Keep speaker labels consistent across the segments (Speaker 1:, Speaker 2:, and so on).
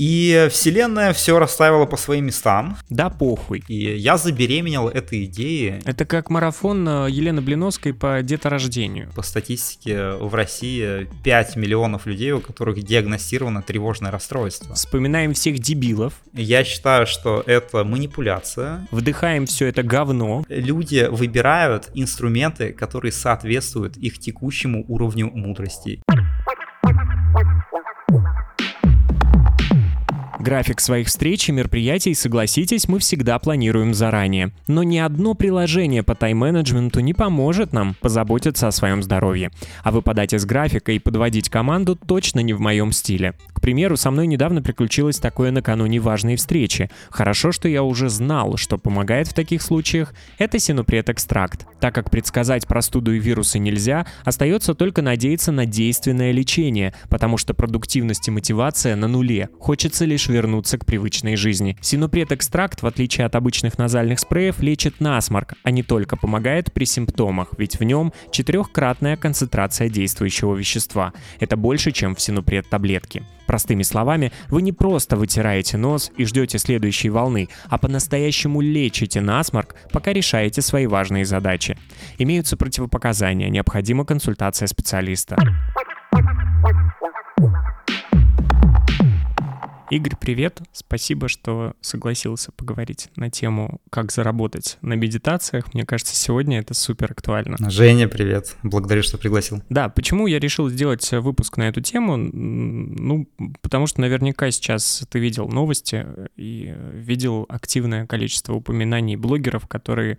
Speaker 1: И вселенная все расставила по своим местам.
Speaker 2: Да похуй.
Speaker 1: И я забеременел этой идеей.
Speaker 2: Это как марафон э, Елены Блиновской по деторождению.
Speaker 1: По статистике в России 5 миллионов людей, у которых диагностировано тревожное расстройство.
Speaker 2: Вспоминаем всех дебилов.
Speaker 1: Я считаю, что это манипуляция.
Speaker 2: Вдыхаем все это говно.
Speaker 1: Люди выбирают инструменты, которые соответствуют их текущему уровню мудрости.
Speaker 2: График своих встреч и мероприятий, согласитесь, мы всегда планируем заранее. Но ни одно приложение по тайм-менеджменту не поможет нам позаботиться о своем здоровье. А выпадать из графика и подводить команду точно не в моем стиле. К примеру, со мной недавно приключилось такое накануне важной встречи. Хорошо, что я уже знал, что помогает в таких случаях. Это синупред-экстракт. Так как предсказать простуду и вирусы нельзя, остается только надеяться на действенное лечение, потому что продуктивность и мотивация на нуле. Хочется лишь вернуться к привычной жизни. Синупред-экстракт, в отличие от обычных назальных спреев, лечит насморк, а не только помогает при симптомах, ведь в нем четырехкратная концентрация действующего вещества. Это больше, чем в синупред-таблетке. Простыми словами, вы не просто вытираете нос и ждете следующей волны, а по-настоящему лечите насморк, пока решаете свои важные задачи. Имеются противопоказания, необходима консультация специалиста. Игорь, привет. Спасибо, что согласился поговорить на тему, как заработать на медитациях. Мне кажется, сегодня это супер актуально.
Speaker 1: Женя, привет. Благодарю, что пригласил.
Speaker 2: Да, почему я решил сделать выпуск на эту тему? Ну, потому что наверняка сейчас ты видел новости и видел активное количество упоминаний блогеров, которые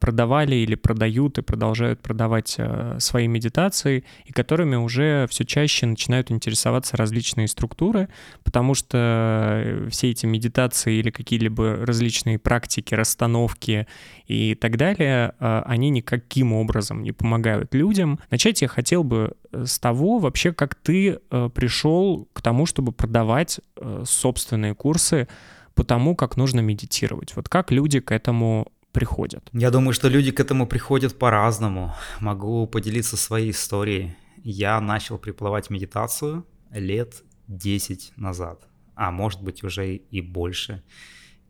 Speaker 2: продавали или продают и продолжают продавать э, свои медитации, и которыми уже все чаще начинают интересоваться различные структуры, потому что э, все эти медитации или какие-либо различные практики, расстановки и так далее, они никаким образом не помогают людям. Начать я хотел бы с того вообще, как ты пришел к тому, чтобы продавать собственные курсы по тому, как нужно медитировать. Вот как люди к этому приходят?
Speaker 1: Я думаю, что люди к этому приходят по-разному. Могу поделиться своей историей. Я начал приплывать медитацию лет 10 назад, а может быть уже и больше.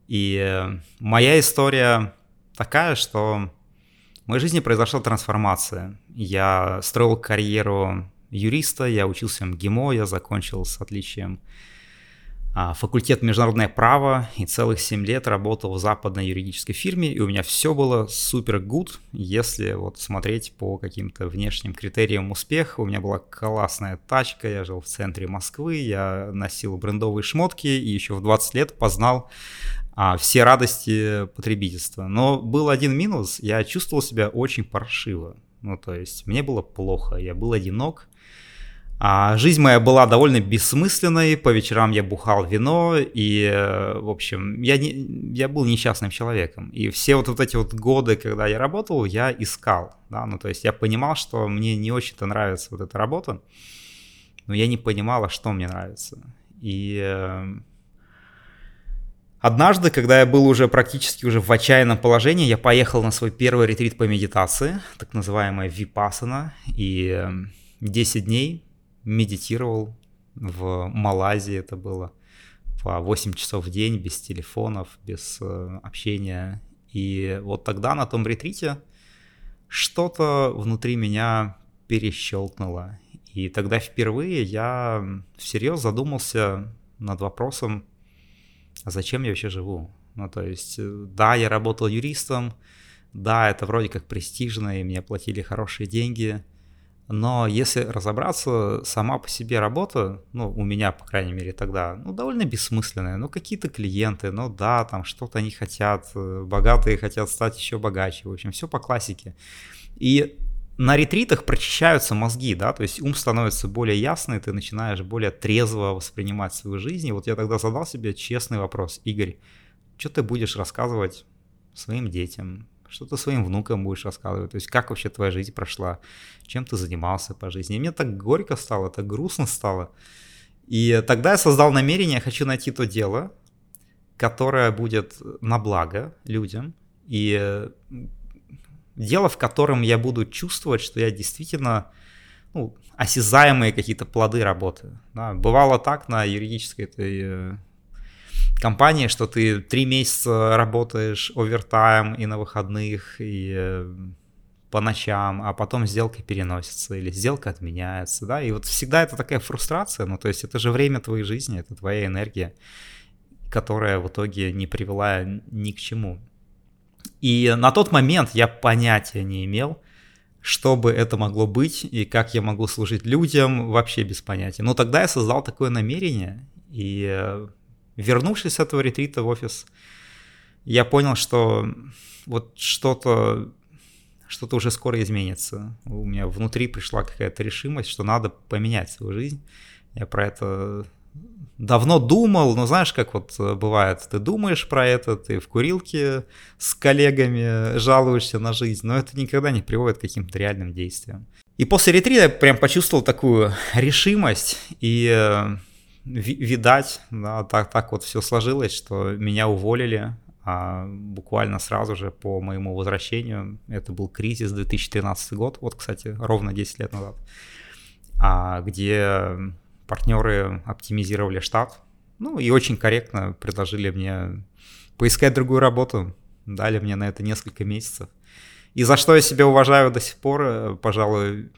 Speaker 1: И э, моя история такая, что в моей жизни произошла трансформация. Я строил карьеру юриста, я учился в МГИМО, я закончил с отличием факультет международное право и целых 7 лет работал в западной юридической фирме, и у меня все было супер good, если вот смотреть по каким-то внешним критериям успеха. У меня была классная тачка, я жил в центре Москвы, я носил брендовые шмотки и еще в 20 лет познал а, все радости потребительства. Но был один минус, я чувствовал себя очень паршиво. Ну, то есть мне было плохо, я был одинок, а жизнь моя была довольно бессмысленной, по вечерам я бухал вино, и, э, в общем, я, не, я был несчастным человеком. И все вот, вот эти вот годы, когда я работал, я искал, да, ну, то есть я понимал, что мне не очень-то нравится вот эта работа, но я не понимала, что мне нравится. И э, однажды, когда я был уже практически уже в отчаянном положении, я поехал на свой первый ретрит по медитации, так называемая випасана, и 10 э, дней медитировал в Малайзии, это было по 8 часов в день, без телефонов, без э, общения. И вот тогда на том ретрите что-то внутри меня перещелкнуло. И тогда впервые я всерьез задумался над вопросом, а зачем я вообще живу? Ну, то есть, э, да, я работал юристом, да, это вроде как престижно, и мне платили хорошие деньги – но если разобраться, сама по себе работа, ну, у меня, по крайней мере, тогда, ну, довольно бессмысленная. Ну, какие-то клиенты, ну, да, там что-то они хотят, э, богатые хотят стать еще богаче, в общем, все по классике. И на ретритах прочищаются мозги, да, то есть ум становится более ясный, ты начинаешь более трезво воспринимать свою жизнь. И вот я тогда задал себе честный вопрос, Игорь, что ты будешь рассказывать своим детям, что ты своим внукам будешь рассказывать, то есть как вообще твоя жизнь прошла, чем ты занимался по жизни. И мне так горько стало, так грустно стало. И тогда я создал намерение, хочу найти то дело, которое будет на благо людям, и дело, в котором я буду чувствовать, что я действительно ну, осязаемые какие-то плоды работы. Да. Бывало так на юридической этой э, компании, что ты три месяца работаешь овертайм и на выходных, и э, по ночам, а потом сделка переносится или сделка отменяется, да, и вот всегда это такая фрустрация, ну, то есть это же время твоей жизни, это твоя энергия, которая в итоге не привела ни к чему. И на тот момент я понятия не имел, что бы это могло быть и как я могу служить людям, вообще без понятия. Но тогда я создал такое намерение, и э, вернувшись с этого ретрита в офис, я понял, что вот что-то что-то уже скоро изменится. У меня внутри пришла какая-то решимость, что надо поменять свою жизнь. Я про это давно думал, но знаешь, как вот э, бывает, ты думаешь про это, ты в курилке с коллегами жалуешься на жизнь, но это никогда не приводит к каким-то реальным действиям. И после ретрита я прям почувствовал такую решимость и э, видать, да, так, так вот все сложилось, что меня уволили а буквально сразу же по моему возвращению. Это был кризис 2013 год, вот, кстати, ровно 10 лет назад, а, где партнеры оптимизировали штат, ну и очень корректно предложили мне поискать другую работу, дали мне на это несколько месяцев. И за что я себя уважаю до сих пор, э, пожалуй,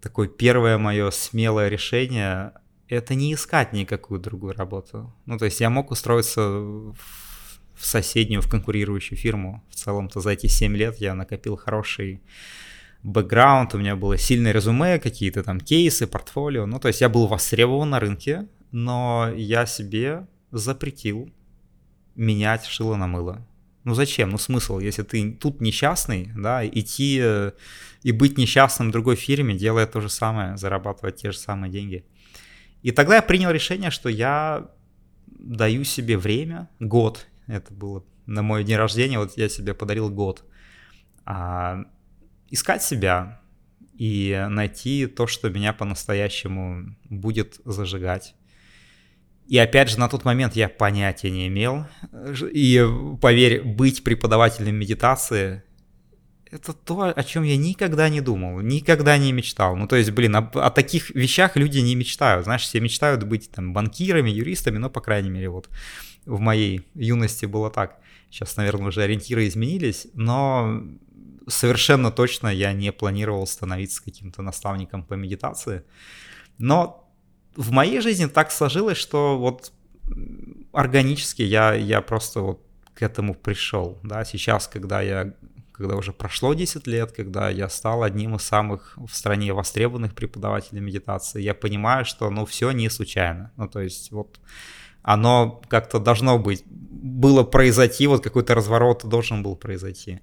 Speaker 1: такое первое мое смелое решение — это не искать никакую другую работу. Ну, то есть я мог устроиться в соседнюю, в конкурирующую фирму. В целом-то за эти 7 лет я накопил хороший бэкграунд, у меня было сильное резюме, какие-то там кейсы, портфолио. Ну, то есть я был востребован на рынке, но я себе запретил менять шило на мыло. Ну зачем? Ну смысл, если ты тут несчастный, да, идти э, и быть несчастным в другой фирме, делая то же самое, зарабатывать те же самые деньги. И тогда я принял решение, что я даю себе время, год, это было на мой день рождения, вот я себе подарил год, а, искать себя и найти то, что меня по-настоящему будет зажигать. И опять же, на тот момент я понятия не имел. И поверь, быть преподавателем медитации это то, о чем я никогда не думал, никогда не мечтал. Ну, то есть, блин, о, о таких вещах люди не мечтают. Знаешь, все мечтают быть там банкирами, юристами, но, по крайней мере, вот в моей юности было так. Сейчас, наверное, уже ориентиры изменились, но совершенно точно я не планировал становиться каким-то наставником по медитации. Но в моей жизни так сложилось, что вот органически я, я просто вот к этому пришел. Да? Сейчас, когда я когда уже прошло 10 лет, когда я стал одним из самых в стране востребованных преподавателей медитации, я понимаю, что ну все не случайно. Ну то есть вот оно как-то должно быть, было произойти, вот какой-то разворот должен был произойти.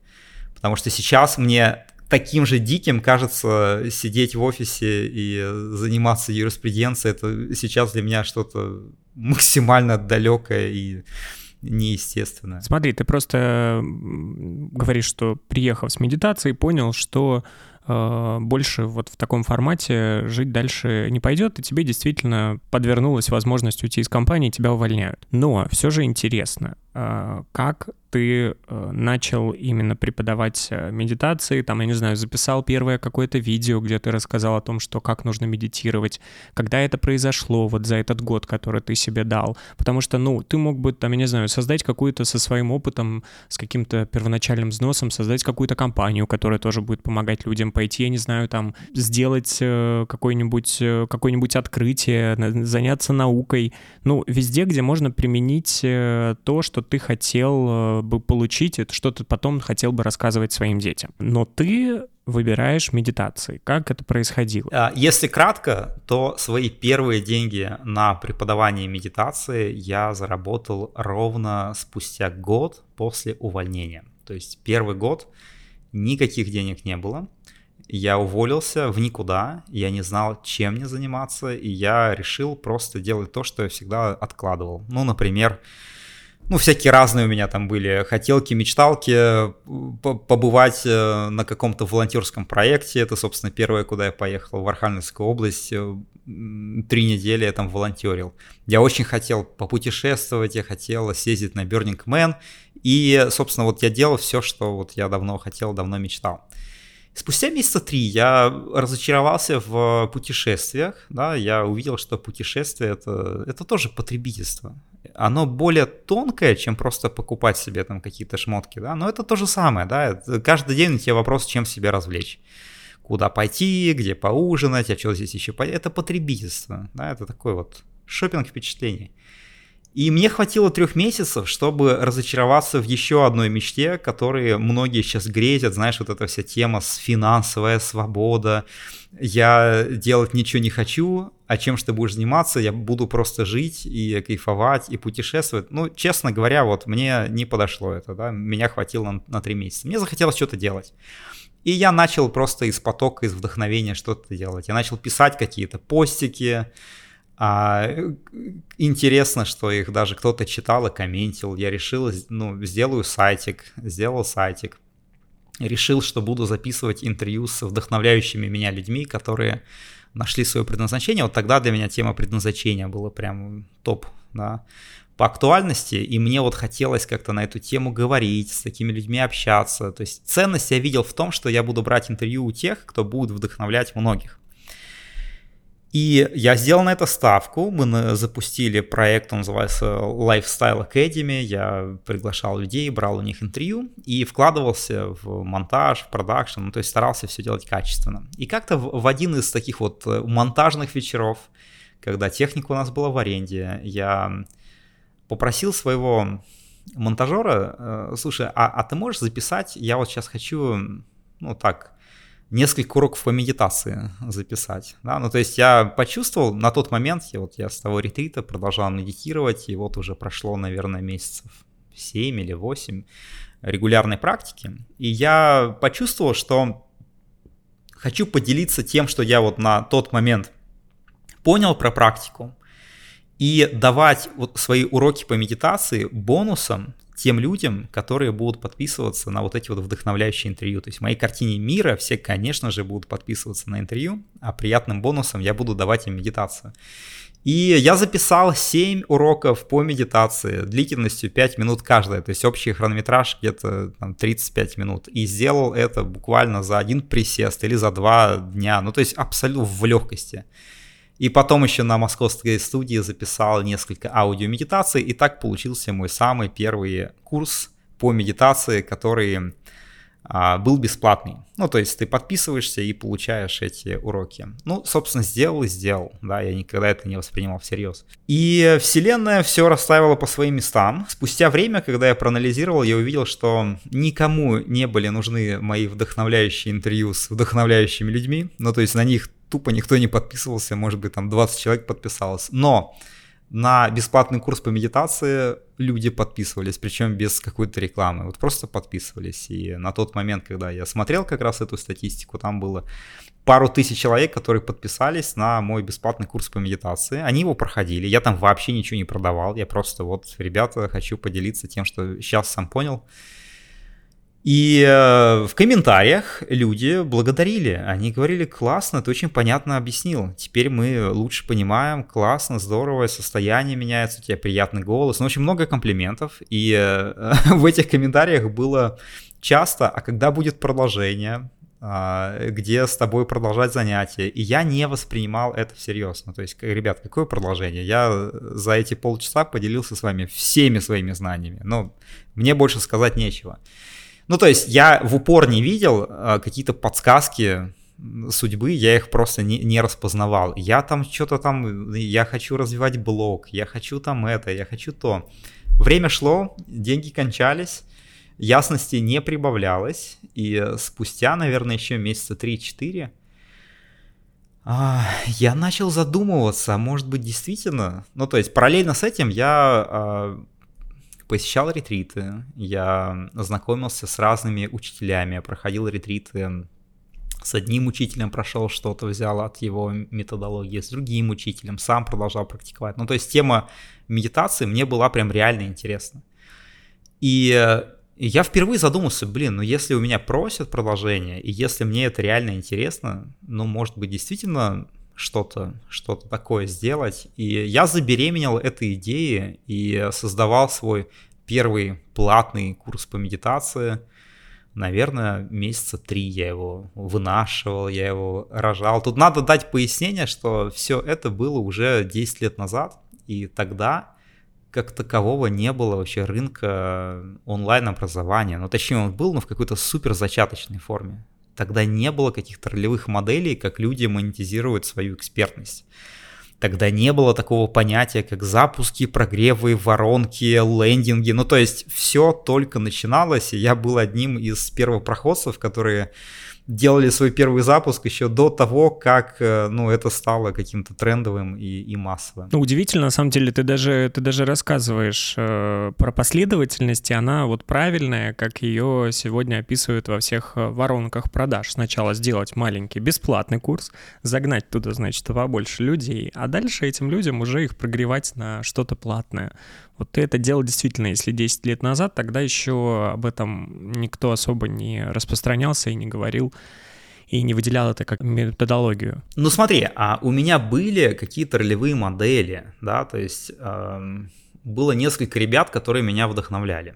Speaker 1: Потому что сейчас мне таким же диким кажется сидеть в офисе и заниматься юриспруденцией. Это сейчас для меня что-то максимально далекое и неестественное.
Speaker 2: Смотри, ты просто говоришь, что приехав с медитацией, понял, что э, больше вот в таком формате жить дальше не пойдет, и тебе действительно подвернулась возможность уйти из компании, тебя увольняют. Но все же интересно, э, как ты э, начал именно преподавать э, медитации, там, я не знаю, записал первое какое-то видео, где ты рассказал о том, что как нужно медитировать, когда это произошло вот за этот год, который ты себе дал, потому что, ну, ты мог бы, там, я не знаю, создать какую-то со своим опытом, с каким-то первоначальным взносом, создать какую-то компанию, которая тоже будет помогать людям пойти, я не знаю, там, сделать э, какое-нибудь какое-нибудь открытие, заняться наукой, ну, везде, где можно применить то, что ты хотел бы получить, это что ты потом хотел бы рассказывать своим детям. Но ты выбираешь медитации. Как это происходило?
Speaker 1: А, если кратко, то свои первые деньги на преподавание медитации я заработал ровно спустя год после увольнения. То есть первый год никаких денег не было. Я уволился в никуда, я не знал, чем мне заниматься, и я решил просто делать то, что я всегда откладывал. Ну, например, ну, всякие разные у меня там были хотелки, мечталки, побывать э, на каком-то волонтерском проекте. Это, собственно, первое, куда я поехал, в Архангельскую область. Э, три недели я там волонтерил. Я очень хотел попутешествовать, я хотел съездить на Burning Man. И, собственно, вот я делал все, что вот я давно хотел, давно мечтал. Спустя месяца три я разочаровался в путешествиях, да, я увидел, что путешествие это, это тоже потребительство. Оно более тонкое, чем просто покупать себе там какие-то шмотки, да, но это то же самое, да, каждый день у тебя вопрос, чем себя развлечь. Куда пойти, где поужинать, а что здесь еще. Это потребительство, да, это такой вот шопинг впечатлений. И мне хватило трех месяцев, чтобы разочароваться в еще одной мечте, которые многие сейчас грезят, знаешь, вот эта вся тема с финансовая свобода, я делать ничего не хочу, а чем что будешь заниматься, я буду просто жить и кайфовать, и путешествовать. Ну, честно говоря, вот мне не подошло это, да, меня хватило на три месяца. Мне захотелось что-то делать. И я начал просто из потока, из вдохновения что-то делать. Я начал писать какие-то постики, а, интересно, что их даже кто-то читал и комментил. Я решил, ну, сделаю сайтик, сделал сайтик. Решил, что буду записывать интервью с вдохновляющими меня людьми, которые нашли свое предназначение. Вот тогда для меня тема предназначения была прям топ, да, по актуальности, и мне вот хотелось как-то на эту тему говорить, с такими людьми общаться. То есть ценность я видел в том, что я буду брать интервью у тех, кто будет вдохновлять многих. И я сделал на это ставку. Мы запустили проект, он называется Lifestyle Academy. Я приглашал людей, брал у них интервью и вкладывался в монтаж, в продакшн, ну, то есть старался все делать качественно. И как-то в один из таких вот э, монтажных вечеров, когда техника у нас была в аренде, я попросил своего монтажера, э, слушай, а, а ты можешь записать, я вот сейчас хочу, ну так, несколько уроков по медитации записать. Да? Ну, то есть я почувствовал на тот момент, я, вот я с того ретрита продолжал медитировать, и вот уже прошло, наверное, месяцев 7 или 8 регулярной практики. И я почувствовал, что хочу поделиться тем, что я вот на тот момент понял про практику, и давать вот свои уроки по медитации бонусом тем людям, которые будут подписываться на вот эти вот вдохновляющие интервью. То есть в моей картине мира все, конечно же, будут подписываться на интервью, а приятным бонусом я буду давать им медитацию. И я записал 7 уроков по медитации длительностью 5 минут каждая, то есть общий хронометраж где-то там, 35 минут. И сделал это буквально за один присест или за два дня, ну то есть абсолютно в легкости. И потом еще на московской студии записал несколько аудиомедитаций, и так получился мой самый первый курс по медитации, который а, был бесплатный. Ну, то есть ты подписываешься и получаешь эти уроки. Ну, собственно, сделал и сделал, да, я никогда это не воспринимал всерьез. И вселенная все расставила по своим местам. Спустя время, когда я проанализировал, я увидел, что никому не были нужны мои вдохновляющие интервью с вдохновляющими людьми. Ну, то есть на них тупо никто не подписывался, может быть, там 20 человек подписалось. Но на бесплатный курс по медитации люди подписывались, причем без какой-то рекламы, вот просто подписывались. И на тот момент, когда я смотрел как раз эту статистику, там было пару тысяч человек, которые подписались на мой бесплатный курс по медитации. Они его проходили, я там вообще ничего не продавал, я просто вот, ребята, хочу поделиться тем, что сейчас сам понял. И э, в комментариях люди благодарили. Они говорили, классно, ты очень понятно объяснил. Теперь мы лучше понимаем, классно, здорово, состояние меняется, у тебя приятный голос. Ну, очень много комплиментов. И э, в этих комментариях было часто, а когда будет продолжение, э, где с тобой продолжать занятия. И я не воспринимал это всерьез. Ну, то есть, ребят, какое продолжение? Я за эти полчаса поделился с вами всеми своими знаниями. Но мне больше сказать нечего. Ну, то есть я в упор не видел а, какие-то подсказки судьбы, я их просто не, не распознавал. Я там что-то там, я хочу развивать блог, я хочу там это, я хочу то. Время шло, деньги кончались, ясности не прибавлялось, и спустя, наверное, еще месяца 3-4 а, я начал задумываться, а может быть действительно, ну то есть параллельно с этим я посещал ретриты, я знакомился с разными учителями, проходил ретриты с одним учителем прошел что-то, взял от его методологии, с другим учителем, сам продолжал практиковать. Ну, то есть тема медитации мне была прям реально интересна. И я впервые задумался, блин, ну если у меня просят продолжение, и если мне это реально интересно, ну, может быть, действительно что-то что такое сделать. И я забеременел этой идеей и создавал свой первый платный курс по медитации. наверное, месяца три я его вынашивал, я его рожал. Тут надо дать пояснение, что все это было уже 10 лет назад, и тогда как такового не было вообще рынка онлайн-образования. Ну, точнее, он был, но в какой-то супер зачаточной форме. Тогда не было каких-то ролевых моделей, как люди монетизируют свою экспертность. Тогда не было такого понятия, как запуски, прогревы, воронки, лендинги. Ну, то есть все только начиналось, и я был одним из первопроходцев, которые делали свой первый запуск еще до того, как э, ну, это стало каким-то трендовым и, и массовым.
Speaker 2: Ну, удивительно, на самом деле, ты даже, ты даже рассказываешь э, про последовательность, и она вот правильная, как ее сегодня описывают во всех э, воронках продаж. Сначала сделать маленький бесплатный курс, загнать туда, значит, побольше людей, а дальше этим людям уже их прогревать на что-то платное. Вот ты это делал действительно, если 10 лет назад, тогда еще об этом никто особо не распространялся и не говорил и не выделял это как методологию.
Speaker 1: Ну смотри, а у меня были какие-то ролевые модели, да, то есть э, было несколько ребят, которые меня вдохновляли.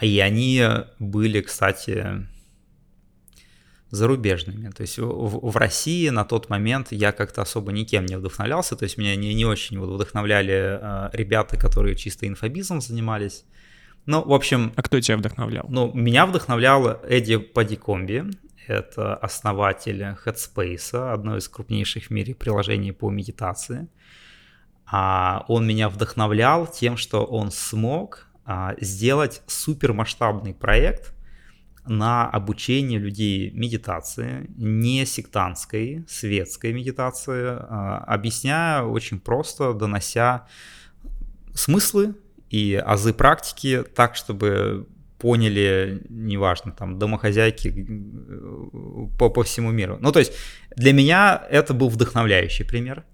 Speaker 1: И они были, кстати, зарубежными. То есть в, в России на тот момент я как-то особо никем не вдохновлялся, то есть меня не, не очень вот вдохновляли э, ребята, которые чисто инфобизом занимались. Ну, в общем...
Speaker 2: А кто тебя вдохновлял?
Speaker 1: Ну, меня вдохновлял Эдди Падикомби, это основатель Headspace, одно из крупнейших в мире приложений по медитации. А он меня вдохновлял тем, что он смог а, сделать супермасштабный проект – на обучение людей медитации, не сектантской, светской медитации, а, объясняя очень просто, донося смыслы и азы практики так, чтобы поняли, неважно, там, домохозяйки э, по, по всему миру. Ну, то есть для меня это был вдохновляющий пример.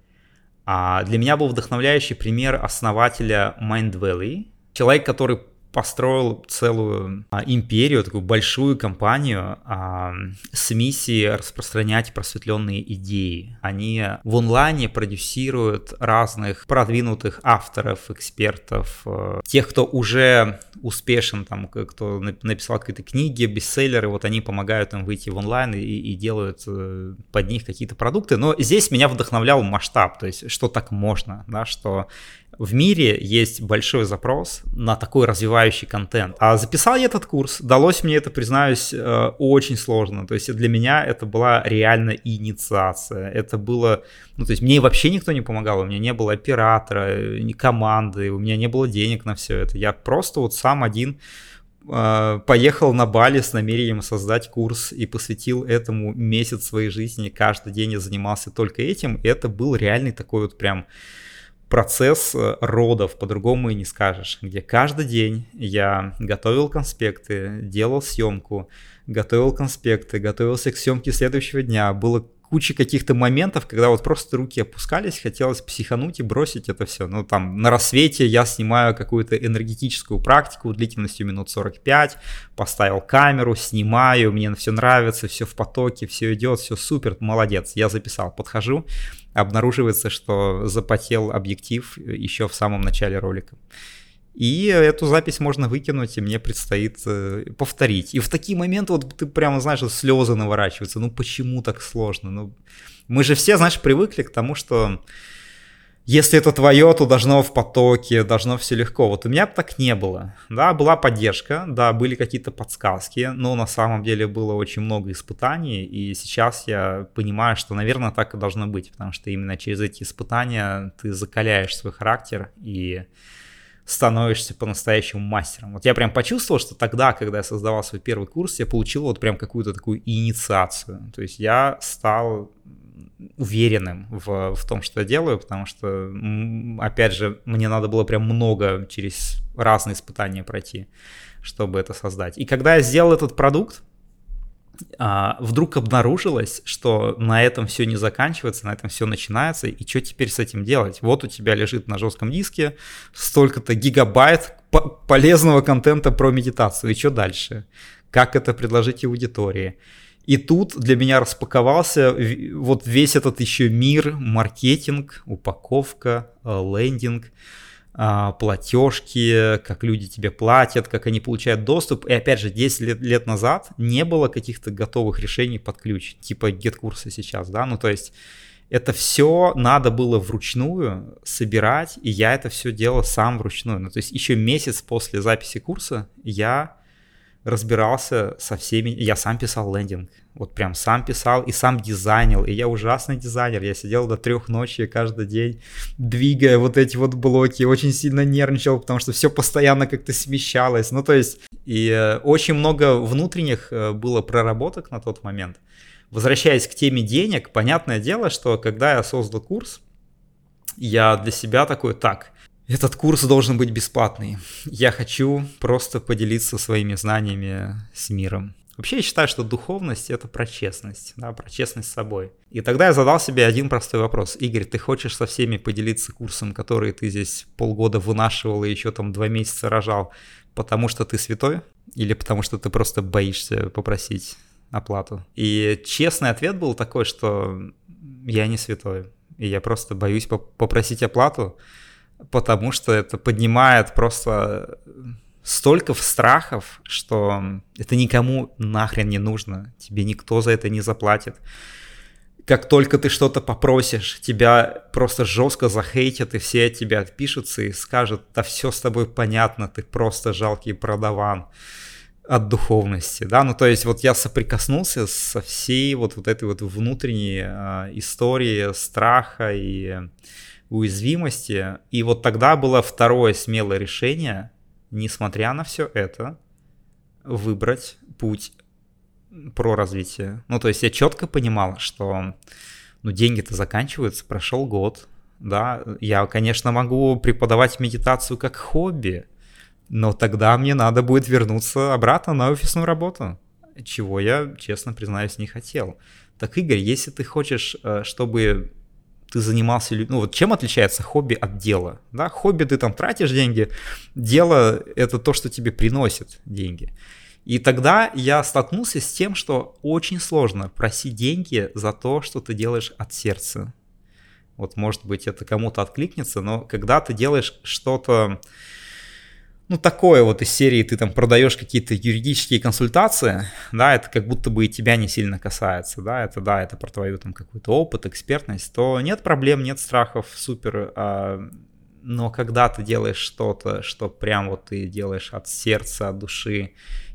Speaker 1: А для меня был вдохновляющий пример основателя Mind Valley, человек, который построил целую а, империю, такую большую компанию а, с миссией распространять просветленные идеи. Они в онлайне продюсируют разных продвинутых авторов, экспертов, э, тех, кто уже успешен, там, кто написал какие-то книги, бестселлеры, вот они помогают им выйти в онлайн и, и делают э, под них какие-то продукты. Но здесь меня вдохновлял масштаб, то есть что так можно, да, что в мире есть большой запрос на такой развивающий контент. А записал я этот курс, далось мне это, признаюсь, э, очень сложно. То есть для меня это была реально инициация. Это было, ну то есть мне вообще никто не помогал, у меня не было оператора, ни команды, у меня не было денег на все это. Я просто вот сам один э, поехал на Бали с намерением создать курс и посвятил этому месяц своей жизни. Каждый день я занимался только этим. И это был реальный такой вот прям процесс э, родов, по-другому и не скажешь, где каждый день я готовил конспекты, делал съемку, готовил конспекты, готовился к съемке следующего дня. Было куча каких-то моментов, когда вот просто руки опускались, хотелось психануть и бросить это все. Ну, там, на рассвете я снимаю какую-то энергетическую практику длительностью минут 45, поставил камеру, снимаю, мне все нравится, все в потоке, все идет, все супер, молодец, я записал, подхожу, обнаруживается, что запотел объектив еще в самом начале ролика. И эту запись можно выкинуть, и мне предстоит э, повторить. И в такие моменты вот ты прямо, знаешь, слезы наворачиваются. Ну почему так сложно? Ну, мы же все, знаешь, привыкли к тому, что если это твое, то должно в потоке, должно все легко. Вот у меня так не было. Да, была поддержка, да, были какие-то подсказки, но на самом деле было очень много испытаний, и сейчас я понимаю, что, наверное, так и должно быть, потому что именно через эти испытания ты закаляешь свой характер и становишься по-настоящему мастером. Вот я прям почувствовал, что тогда, когда я создавал свой первый курс, я получил вот прям какую-то такую инициацию. То есть я стал уверенным в, в том, что я делаю, потому что, опять же, мне надо было прям много через разные испытания пройти, чтобы это создать. И когда я сделал этот продукт, а, вдруг обнаружилось, что на этом все не заканчивается, на этом все начинается, и что теперь с этим делать? Вот у тебя лежит на жестком диске столько-то гигабайт полезного контента про медитацию, и что дальше? Как это предложить аудитории? И тут для меня распаковался вот весь этот еще мир, маркетинг, упаковка, э, лендинг, платежки, как люди тебе платят, как они получают доступ. И опять же, 10 лет, лет назад не было каких-то готовых решений под ключ, типа get-курса сейчас, да, ну то есть это все надо было вручную собирать, и я это все делал сам вручную. Ну, то есть еще месяц после записи курса я разбирался со всеми, я сам писал лендинг, вот прям сам писал и сам дизайнил, и я ужасный дизайнер, я сидел до трех ночи каждый день, двигая вот эти вот блоки, очень сильно нервничал, потому что все постоянно как-то смещалось, ну то есть, и э, очень много внутренних э, было проработок на тот момент. Возвращаясь к теме денег, понятное дело, что когда я создал курс, я для себя такой, так, этот курс должен быть бесплатный. Я хочу просто поделиться своими знаниями с миром. Вообще я считаю, что духовность это про честность, да, про честность с собой. И тогда я задал себе один простой вопрос. Игорь, ты хочешь со всеми поделиться курсом, который ты здесь полгода вынашивал и еще там два месяца рожал, потому что ты святой? Или потому что ты просто боишься попросить оплату? И честный ответ был такой, что я не святой. И я просто боюсь попросить оплату, потому что это поднимает просто столько страхов, что это никому нахрен не нужно, тебе никто за это не заплатит. Как только ты что-то попросишь, тебя просто жестко захейтят, и все от тебя отпишутся и скажут, да все с тобой понятно, ты просто жалкий продаван от духовности, да, ну то есть вот я соприкоснулся со всей вот, вот этой вот внутренней э, историей страха и уязвимости. И вот тогда было второе смелое решение, несмотря на все это, выбрать путь про развитие. Ну, то есть я четко понимал, что ну, деньги-то заканчиваются, прошел год, да, я, конечно, могу преподавать медитацию как хобби, но тогда мне надо будет вернуться обратно на офисную работу, чего я, честно признаюсь, не хотел. Так, Игорь, если ты хочешь, э, чтобы ты занимался, ну вот чем отличается хобби от дела, да, хобби ты там тратишь деньги, дело это то, что тебе приносит деньги. И тогда я столкнулся с тем, что очень сложно просить деньги за то, что ты делаешь от сердца. Вот может быть это кому-то откликнется, но когда ты делаешь что-то, ну, такое вот из серии ты там продаешь какие-то юридические консультации, да, это как будто бы и тебя не сильно касается, да, это, да, это про твою там какой-то опыт, экспертность, то нет проблем, нет страхов, супер, а, но когда ты делаешь что-то, что прям вот ты делаешь от сердца, от души,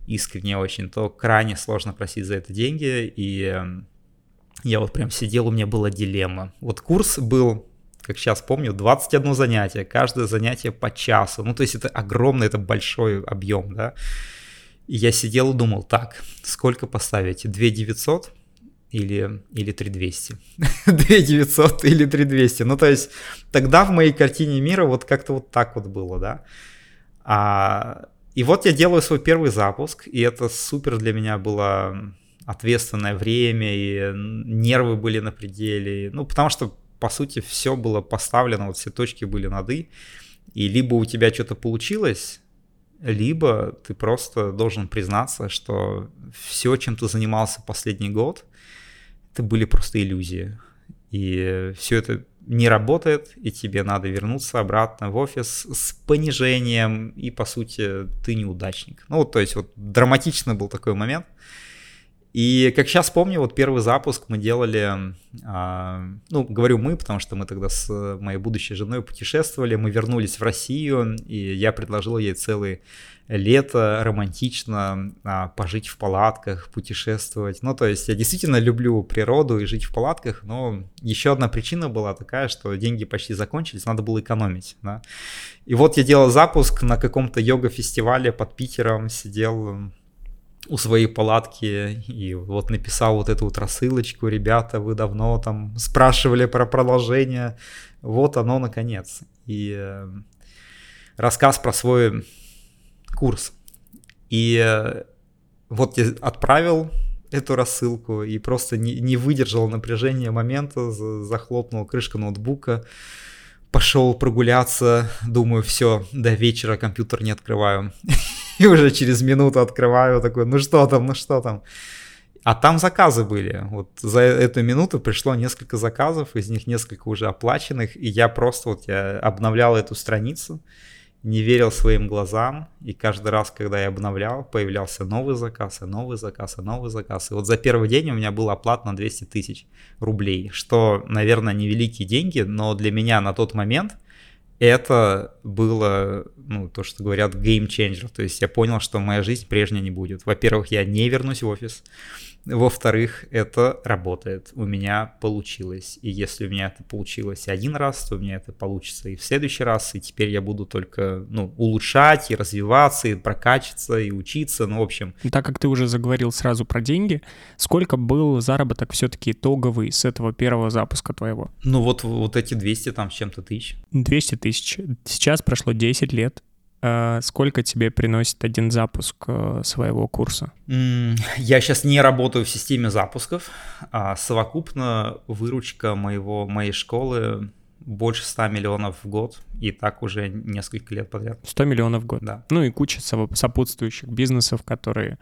Speaker 1: искренне очень, то крайне сложно просить за это деньги, и я вот прям сидел, у меня была дилемма. Вот курс был как сейчас помню, 21 занятие, каждое занятие по часу. Ну, то есть это огромный, это большой объем, да. И я сидел и думал, так, сколько поставить? 2 900 или, или 3 200? 2 900 или 3 200? Ну, то есть тогда в моей картине мира вот как-то вот так вот было, да. А, и вот я делаю свой первый запуск, и это супер для меня было ответственное время, и нервы были на пределе. Ну, потому что по сути, все было поставлено, вот все точки были над «и», и либо у тебя что-то получилось, либо ты просто должен признаться, что все, чем ты занимался последний год, это были просто иллюзии. И все это не работает, и тебе надо вернуться обратно в офис с понижением, и по сути ты неудачник. Ну, вот, то есть вот драматичный был такой момент. И как сейчас помню, вот первый запуск мы делали, а, ну, говорю мы, потому что мы тогда с моей будущей женой путешествовали, мы вернулись в Россию, и я предложил ей целое лето романтично а, пожить в палатках, путешествовать. Ну, то есть я действительно люблю природу и жить в палатках, но еще одна причина была такая, что деньги почти закончились, надо было экономить, да. И вот я делал запуск на каком-то йога-фестивале под Питером, сидел у своей палатки и вот написал вот эту вот рассылочку, ребята, вы давно там спрашивали про продолжение, вот оно наконец. И э, рассказ про свой курс. И э, вот я отправил эту рассылку и просто не, не выдержал напряжения момента, захлопнул крышку ноутбука, пошел прогуляться, думаю, все, до вечера компьютер не открываю. И уже через минуту открываю такой, ну что там, ну что там. А там заказы были. Вот за эту минуту пришло несколько заказов, из них несколько уже оплаченных, и я просто вот я обновлял эту страницу, не верил своим глазам, и каждый раз, когда я обновлял, появлялся новый заказ, и новый заказ, и новый заказ. И вот за первый день у меня был оплат на 200 тысяч рублей, что, наверное, невеликие деньги, но для меня на тот момент это было, ну, то, что говорят, changer. То есть я понял, что моя жизнь прежней не будет. Во-первых, я не вернусь в офис. Во-вторых, это работает. У меня получилось. И если у меня это получилось один раз, то у меня это получится и в следующий раз. И теперь я буду только ну, улучшать и развиваться, и прокачиваться, и учиться. Ну, в общем.
Speaker 2: Так как ты уже заговорил сразу про деньги, сколько был заработок все-таки итоговый с этого первого запуска твоего?
Speaker 1: Ну, вот, вот эти 200 там с чем-то тысяч.
Speaker 2: 200 тысяч. Сейчас прошло 10 лет. А сколько тебе приносит один запуск э, своего курса?
Speaker 1: Я сейчас не работаю в системе запусков, а совокупно выручка моего, моей школы больше 100 миллионов в год, и так уже несколько лет подряд.
Speaker 2: 100 миллионов в год?
Speaker 1: Да.
Speaker 2: Ну и куча сопутствующих бизнесов, которые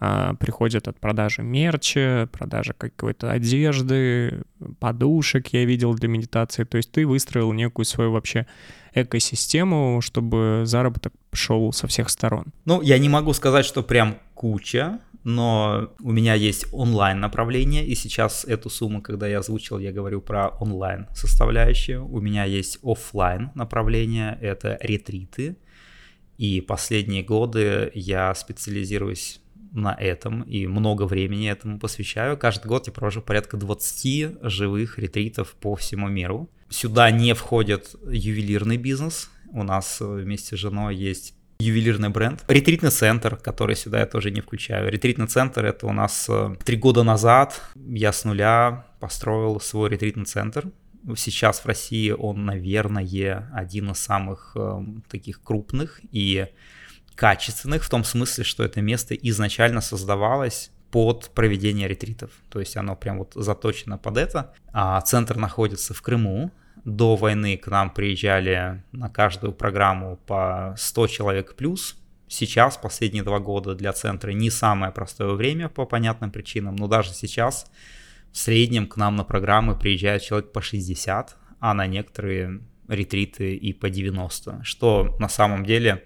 Speaker 2: а, приходят от продажи мерча, продажи какой-то одежды, подушек я видел для медитации. То есть ты выстроил некую свою вообще экосистему, чтобы заработок шел со всех сторон.
Speaker 1: Ну, я не могу сказать, что прям куча, но у меня есть онлайн направление, и сейчас эту сумму, когда я озвучил, я говорю про онлайн составляющую. У меня есть офлайн направление, это ретриты, и последние годы я специализируюсь на этом и много времени этому посвящаю. Каждый год я провожу порядка 20 живых ретритов по всему миру. Сюда не входит ювелирный бизнес. У нас вместе с женой есть ювелирный бренд. Ретритный центр, который сюда я тоже не включаю. Ретритный центр это у нас э, три года назад я с нуля построил свой ретритный центр. Сейчас в России он, наверное, один из самых э, таких крупных и качественных в том смысле, что это место изначально создавалось под проведение ретритов. То есть оно прям вот заточено под это. А центр находится в Крыму. До войны к нам приезжали на каждую программу по 100 человек плюс. Сейчас, последние два года для центра не самое простое время по понятным причинам, но даже сейчас в среднем к нам на программы приезжает человек по 60, а на некоторые ретриты и по 90, что на самом деле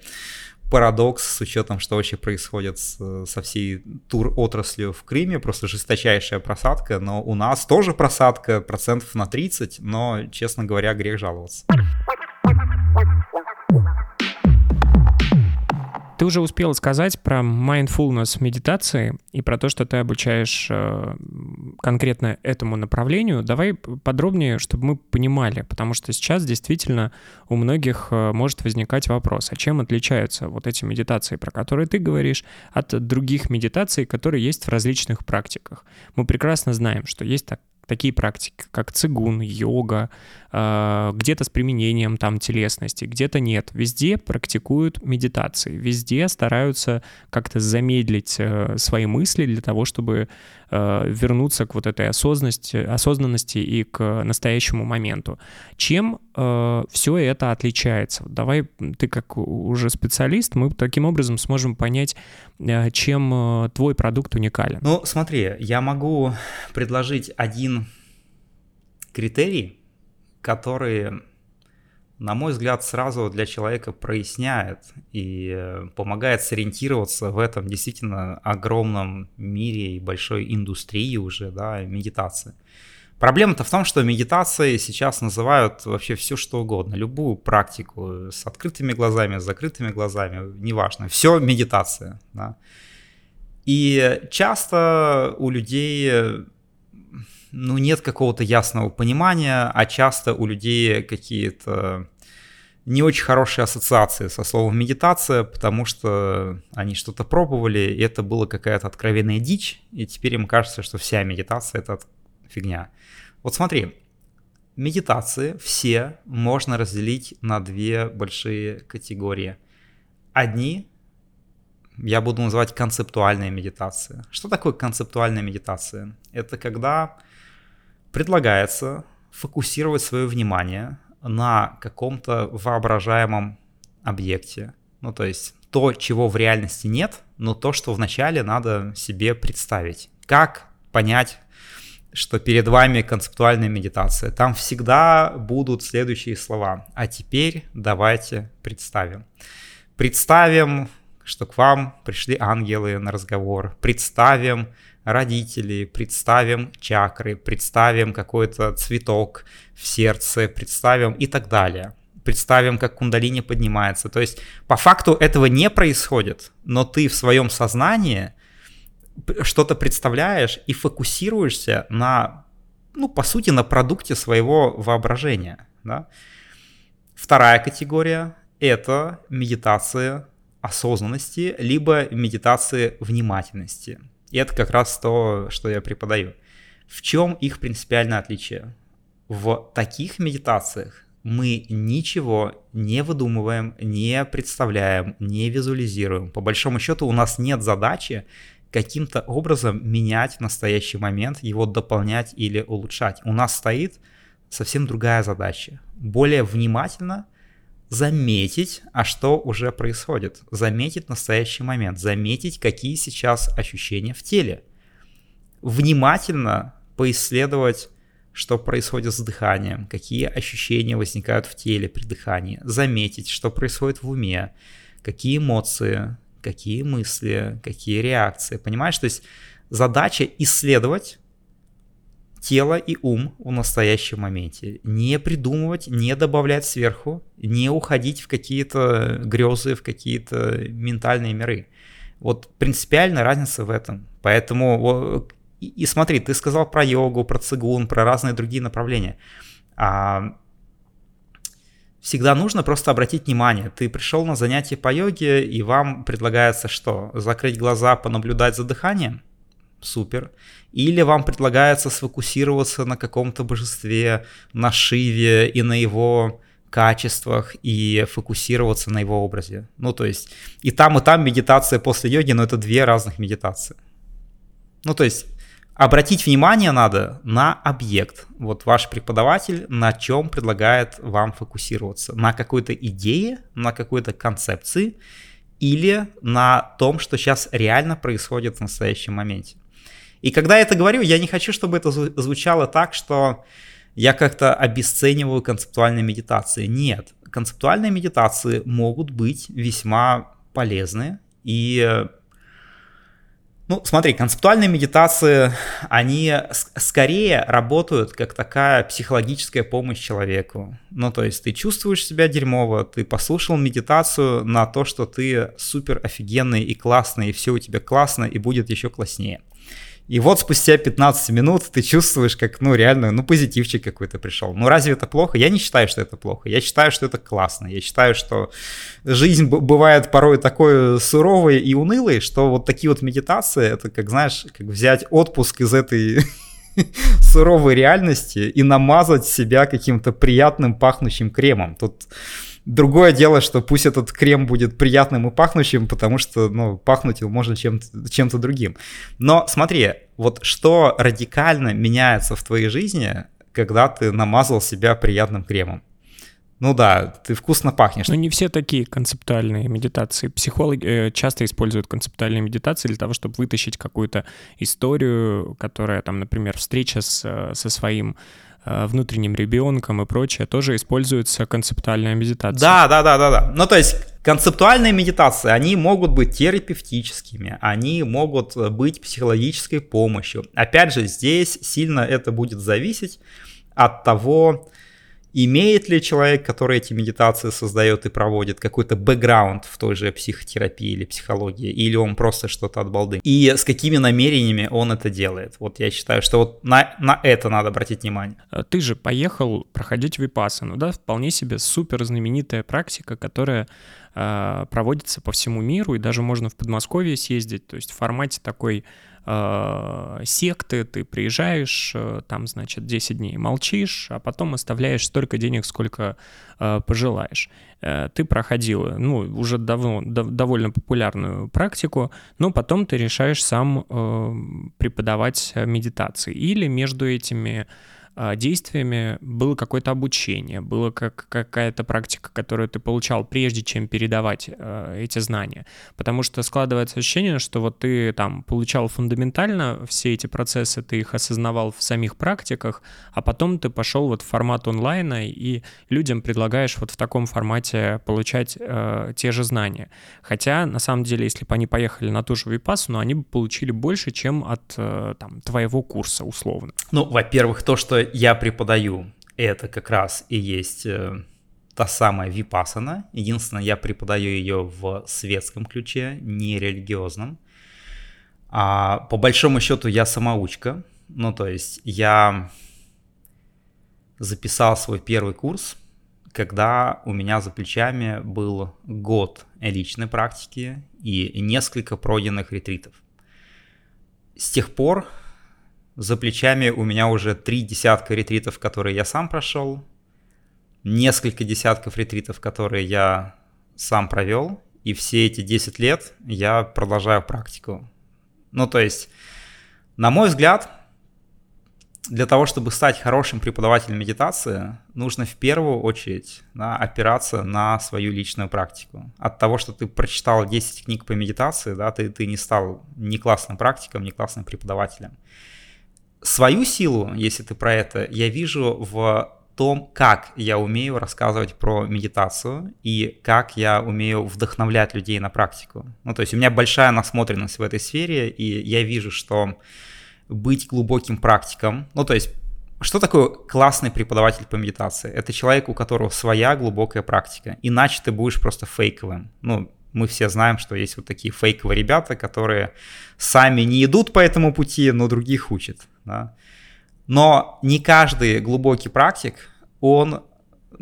Speaker 1: парадокс с учетом, что вообще происходит со всей тур-отраслью в Крыме, просто жесточайшая просадка, но у нас тоже просадка процентов на 30, но, честно говоря, грех жаловаться.
Speaker 2: Ты уже успел сказать про mindfulness медитации и про то, что ты обучаешь э, конкретно этому направлению. Давай подробнее, чтобы мы понимали, потому что сейчас действительно у многих э, может возникать вопрос, а чем отличаются вот эти медитации, про которые ты говоришь, от других медитаций, которые есть в различных практиках. Мы прекрасно знаем, что есть так, такие практики, как цигун, йога, где-то с применением там телесности, где-то нет. Везде практикуют медитации, везде стараются как-то замедлить э, свои мысли для того, чтобы э, вернуться к вот этой осознанности, осознанности и к настоящему моменту. Чем э, все это отличается? Давай ты как уже специалист, мы таким образом сможем понять, чем твой продукт уникален.
Speaker 1: Ну, смотри, я могу предложить один критерий, которые, на мой взгляд, сразу для человека проясняет и э, помогает сориентироваться в этом действительно огромном мире и большой индустрии уже, да, медитации. Проблема-то в том, что медитацией сейчас называют вообще все что угодно, любую практику с открытыми глазами, с закрытыми глазами, неважно, все медитация. Да. И часто у людей ну, нет какого-то ясного понимания, а часто у людей какие-то не очень хорошие ассоциации со словом медитация, потому что они что-то пробовали, и это была какая-то откровенная дичь, и теперь им кажется, что вся медитация это фигня. Вот смотри, медитации все можно разделить на две большие категории. Одни я буду называть концептуальные медитации. Что такое концептуальная медитация? Это когда предлагается фокусировать свое внимание на каком-то воображаемом объекте. Ну, то есть то, чего в реальности нет, но то, что вначале надо себе представить. Как понять, что перед вами концептуальная медитация? Там всегда будут следующие слова. А теперь давайте представим. Представим, что к вам пришли ангелы на разговор. Представим родителей, представим чакры, представим какой-то цветок в сердце, представим и так далее представим, как кундалини поднимается. То есть по факту этого не происходит, но ты в своем сознании что-то представляешь и фокусируешься на, ну, по сути, на продукте своего воображения. Да? Вторая категория — это медитация осознанности, либо медитации внимательности. И это как раз то, что я преподаю. В чем их принципиальное отличие? В таких медитациях мы ничего не выдумываем, не представляем, не визуализируем. По большому счету у нас нет задачи каким-то образом менять настоящий момент, его дополнять или улучшать. У нас стоит совсем другая задача. Более внимательно заметить, а что уже происходит. Заметить настоящий момент, заметить, какие сейчас ощущения в теле. Внимательно поисследовать что происходит с дыханием, какие ощущения возникают в теле при дыхании, заметить, что происходит в уме, какие эмоции, какие мысли, какие реакции. Понимаешь, то есть задача исследовать тело и ум в настоящем моменте. Не придумывать, не добавлять сверху, не уходить в какие-то грезы, в какие-то ментальные миры. Вот принципиальная разница в этом. Поэтому и, смотри, ты сказал про йогу, про цигун, про разные другие направления. А, всегда нужно просто обратить внимание. Ты пришел на занятие по йоге, и вам предлагается что? Закрыть глаза, понаблюдать за дыханием? Супер. Или вам предлагается сфокусироваться на каком-то божестве, на Шиве и на его качествах и фокусироваться на его образе. Ну, то есть и там, и там медитация после йоги, но это две разных медитации. Ну, то есть Обратить внимание надо на объект. Вот ваш преподаватель на чем предлагает вам фокусироваться? На какой-то идее, на какой-то концепции или на том, что сейчас реально происходит в настоящем моменте. И когда я это говорю, я не хочу, чтобы это звучало так, что я как-то обесцениваю концептуальные медитации. Нет, концептуальные медитации могут быть весьма полезны и ну, смотри, концептуальные медитации, они скорее работают как такая психологическая помощь человеку. Ну, то есть ты чувствуешь себя дерьмово, ты послушал медитацию на то, что ты супер офигенный и классный, и все у тебя классно, и будет еще класснее. И вот спустя 15 минут ты чувствуешь, как, ну, реально, ну, позитивчик какой-то пришел. Ну, разве это плохо? Я не считаю, что это плохо. Я считаю, что это классно. Я считаю, что жизнь бывает порой такой суровой и унылой, что вот такие вот медитации, это, как, знаешь, как взять отпуск из этой суровой реальности и намазать себя каким-то приятным пахнущим кремом. Тут Другое дело, что пусть этот крем будет приятным и пахнущим, потому что, ну, пахнуть его можно чем-то, чем-то другим. Но смотри, вот что радикально меняется в твоей жизни, когда ты намазал себя приятным кремом? Ну да, ты вкусно пахнешь.
Speaker 2: Но не все такие концептуальные медитации. Психологи э, часто используют концептуальные медитации для того, чтобы вытащить какую-то историю, которая там, например, встреча с, э, со своим внутренним ребенком и прочее, тоже используется концептуальная медитация.
Speaker 1: Да, да, да, да, да. Ну, то есть концептуальные медитации, они могут быть терапевтическими, они могут быть психологической помощью. Опять же, здесь сильно это будет зависеть от того, Имеет ли человек, который эти медитации создает и проводит, какой-то бэкграунд в той же психотерапии или психологии, или он просто что-то от балды? И с какими намерениями он это делает? Вот я считаю, что вот на, на это надо обратить внимание.
Speaker 2: А ты же поехал проходить випассану, да? Вполне себе супер знаменитая практика, которая э, проводится по всему миру, и даже можно в Подмосковье съездить, то есть в формате такой э, секты, ты приезжаешь, э, там, значит, 10 дней молчишь, а потом оставляешь столько денег, сколько э, пожелаешь. Ты проходил, ну, уже давно, дов, довольно популярную практику, но потом ты решаешь сам преподавать медитации. Или между этими действиями было какое-то обучение, было как, какая-то практика, которую ты получал прежде, чем передавать э, эти знания. Потому что складывается ощущение, что вот ты там получал фундаментально все эти процессы, ты их осознавал в самих практиках, а потом ты пошел вот в формат онлайна и людям предлагаешь вот в таком формате получать э, те же знания. Хотя, на самом деле, если бы они поехали на ту же Випассу, они бы получили больше, чем от э, там, твоего курса, условно.
Speaker 1: Ну, во-первых, то, что я преподаю, это как раз и есть э, та самая випасана. Единственное, я преподаю ее в светском ключе, не религиозном. А по большому счету я самоучка. Ну, то есть я записал свой первый курс, когда у меня за плечами был год личной практики и несколько пройденных ретритов. С тех пор за плечами у меня уже три десятка ретритов, которые я сам прошел, несколько десятков ретритов, которые я сам провел, и все эти 10 лет я продолжаю практику. Ну, то есть, на мой взгляд, для того, чтобы стать хорошим преподавателем медитации, нужно в первую очередь да, опираться на свою личную практику. От того, что ты прочитал 10 книг по медитации, да, ты, ты не стал ни классным практиком, ни классным преподавателем. Свою силу, если ты про это, я вижу в том, как я умею рассказывать про медитацию и как я умею вдохновлять людей на практику. Ну, то есть у меня большая насмотренность в этой сфере, и я вижу, что быть глубоким практиком. Ну, то есть, что такое классный преподаватель по медитации? Это человек, у которого своя глубокая практика. Иначе ты будешь просто фейковым. Ну, мы все знаем, что есть вот такие фейковые ребята, которые сами не идут по этому пути, но других учат. Да? Но не каждый глубокий практик, он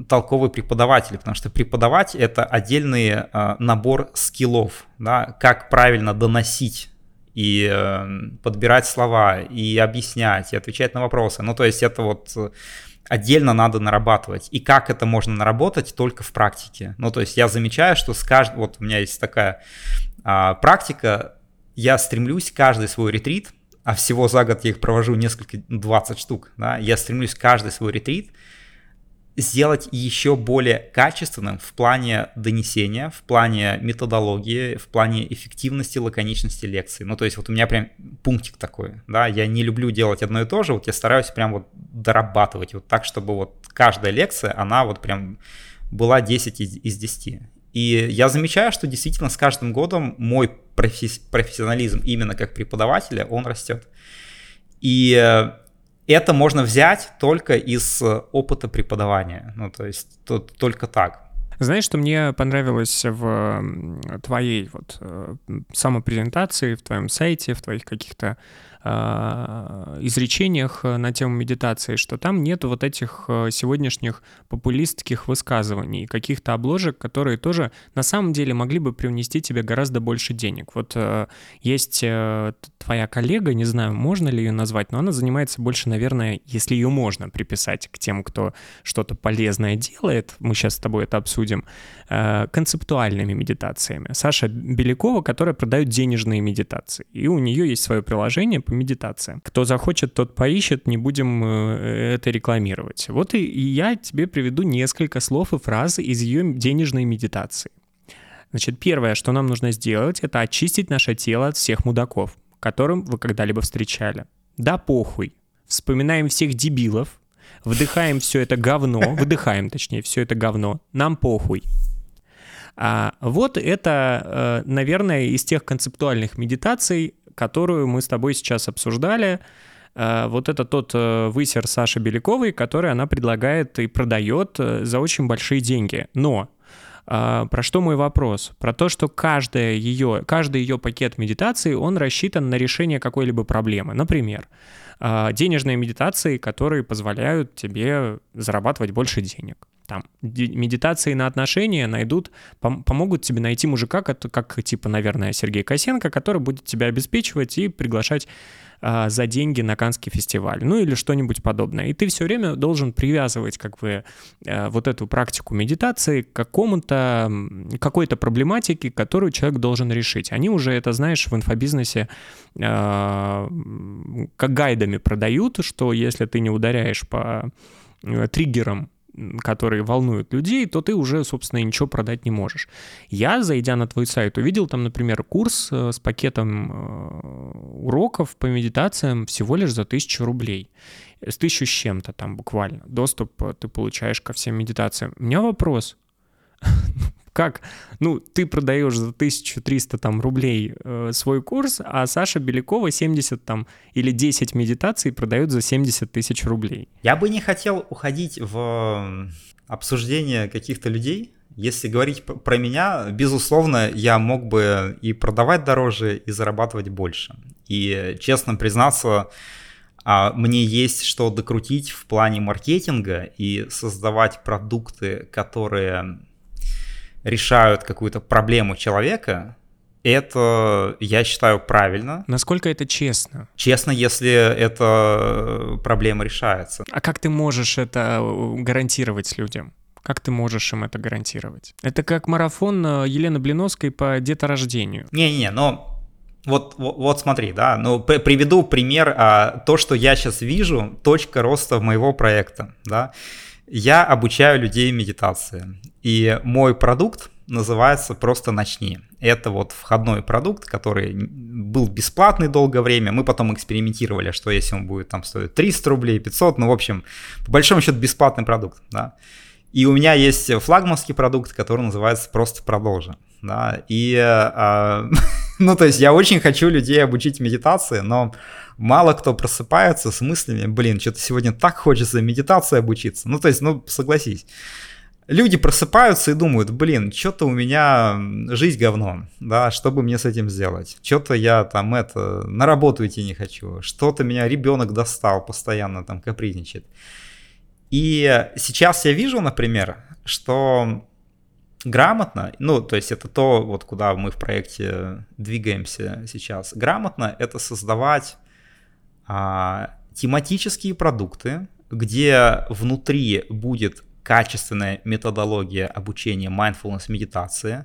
Speaker 1: толковый преподаватель, потому что преподавать это отдельный э, набор скиллов, да, как правильно доносить и э, подбирать слова, и объяснять, и отвечать на вопросы. Ну, то есть это вот отдельно надо нарабатывать. И как это можно наработать только в практике. Ну, то есть я замечаю, что с каждым... Вот у меня есть такая а, практика, я стремлюсь каждый свой ретрит, а всего за год я их провожу несколько, 20 штук, да, я стремлюсь каждый свой ретрит сделать еще более качественным в плане донесения, в плане методологии, в плане эффективности, лаконичности лекции. Ну, то есть вот у меня прям пунктик такой, да, я не люблю делать одно и то же, вот я стараюсь прям вот дорабатывать вот так, чтобы вот каждая лекция, она вот прям была 10 из, из 10. И я замечаю, что действительно с каждым годом мой профессионализм именно как преподавателя, он растет. И э, это можно взять только из э, опыта преподавания. Ну, то есть то, только так.
Speaker 2: Знаешь, что мне понравилось в твоей вот э, самопрезентации, в твоем сайте, в твоих каких-то изречениях э, на тему медитации, что там нет вот этих э, сегодняшних популистских высказываний, каких-то обложек, которые тоже на самом деле могли бы привнести тебе гораздо больше денег. Вот э, есть твоя коллега, не знаю, можно ли ее назвать, но она занимается больше, наверное, если ее можно приписать к тем, кто что-то полезное делает, мы сейчас с тобой это обсудим, концептуальными медитациями. Саша Белякова, которая продает денежные медитации, и у нее есть свое приложение медитация. Кто захочет, тот поищет, не будем э, это рекламировать. Вот и, и я тебе приведу несколько слов и фраз из ее денежной медитации. Значит, первое, что нам нужно сделать, это очистить наше тело от всех мудаков, которым вы когда-либо встречали. Да похуй. Вспоминаем всех дебилов, вдыхаем все это говно, выдыхаем, точнее, все это говно, нам похуй. А вот это, э, наверное, из тех концептуальных медитаций, которую мы с тобой сейчас обсуждали. Э, вот это тот э, высер Саши Беляковой, который она предлагает и продает э, за очень большие деньги. Но про что мой вопрос? Про то, что каждая ее, каждый ее пакет медитации, он рассчитан на решение какой-либо проблемы. Например, денежные медитации, которые позволяют тебе зарабатывать больше денег. там медитации на отношения найдут, пом- помогут тебе найти мужика, как, как типа, наверное, Сергей Косенко, который будет тебя обеспечивать и приглашать а, за деньги на Канский фестиваль, ну или что-нибудь подобное. И ты все время должен привязывать как бы а, вот эту практику медитации к какому-то, какой-то проблематике, которую человек должен решить. Они уже это, знаешь, в инфобизнесе а, как гайдами продают, что если ты не ударяешь по э, триггерам которые волнуют людей, то ты уже, собственно, ничего продать не можешь. Я, зайдя на твой сайт, увидел там, например, курс э, с пакетом э, уроков по медитациям всего лишь за тысячу рублей. С тысячу с чем-то там буквально. Доступ э, ты получаешь ко всем медитациям. У меня вопрос. как, ну, ты продаешь за 1300 там рублей э, свой курс, а Саша Белякова 70 там или 10 медитаций продает за 70 тысяч рублей.
Speaker 1: Я бы не хотел уходить в обсуждение каких-то людей, если говорить про меня, безусловно, я мог бы и продавать дороже, и зарабатывать больше. И честно признаться, а, мне есть что докрутить в плане маркетинга и создавать продукты, которые решают какую-то проблему человека, это, я считаю, правильно.
Speaker 2: Насколько это честно?
Speaker 1: Честно, если эта проблема решается.
Speaker 2: А как ты можешь это э, гарантировать людям? Как ты можешь им это гарантировать? Это как марафон э, Елены Блиновской по деторождению.
Speaker 1: Не-не, но вот, вот, вот смотри, да, ну приведу пример, а, то, что я сейчас вижу, точка роста моего проекта, да. Я обучаю людей медитации. И мой продукт называется просто «Начни». Это вот входной продукт, который был бесплатный долгое время. Мы потом экспериментировали, что если он будет там стоить 300 рублей, 500, ну, в общем, по большому счету бесплатный продукт, да. И у меня есть флагманский продукт, который называется «Просто продолжи». Да, и, э, ну, то есть я очень хочу людей обучить медитации, но мало кто просыпается с мыслями, блин, что-то сегодня так хочется медитации обучиться. Ну, то есть, ну, согласись. Люди просыпаются и думают, блин, что-то у меня жизнь говно, да, что бы мне с этим сделать? Что-то я там это, на работу идти не хочу, что-то меня ребенок достал, постоянно там капризничает. И сейчас я вижу, например, что грамотно, ну, то есть это то, вот куда мы в проекте двигаемся сейчас, грамотно это создавать а, тематические продукты, где внутри будет качественная методология обучения mindfulness медитации,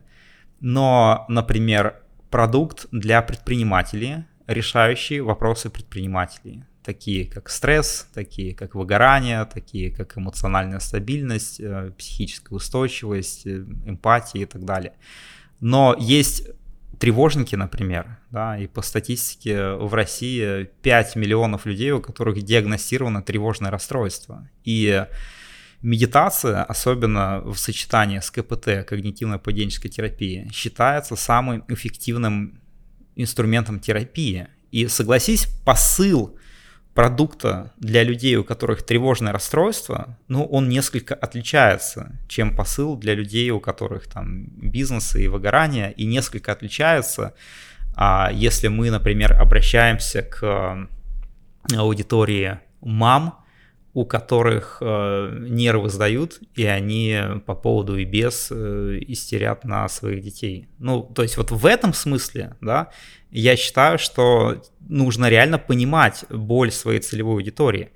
Speaker 1: но, например, продукт для предпринимателей, решающий вопросы предпринимателей, такие как стресс, такие как выгорание, такие как эмоциональная стабильность, э, психическая устойчивость, э, эмпатия и так далее. Но есть тревожники, например, да, и по статистике в России 5 миллионов людей, у которых диагностировано тревожное расстройство. И медитация, особенно в сочетании с КПТ, когнитивно-поведенческой терапии, считается самым эффективным инструментом терапии. И согласись, посыл продукта для людей, у которых тревожное расстройство, ну, он несколько отличается, чем посыл для людей, у которых там бизнесы и выгорание, и несколько отличается, а если мы, например, обращаемся к аудитории мам, у которых э, нервы сдают, и они по поводу и без э, истерят на своих детей. Ну, то есть вот в этом смысле, да, я считаю, что нужно реально понимать боль своей целевой аудитории.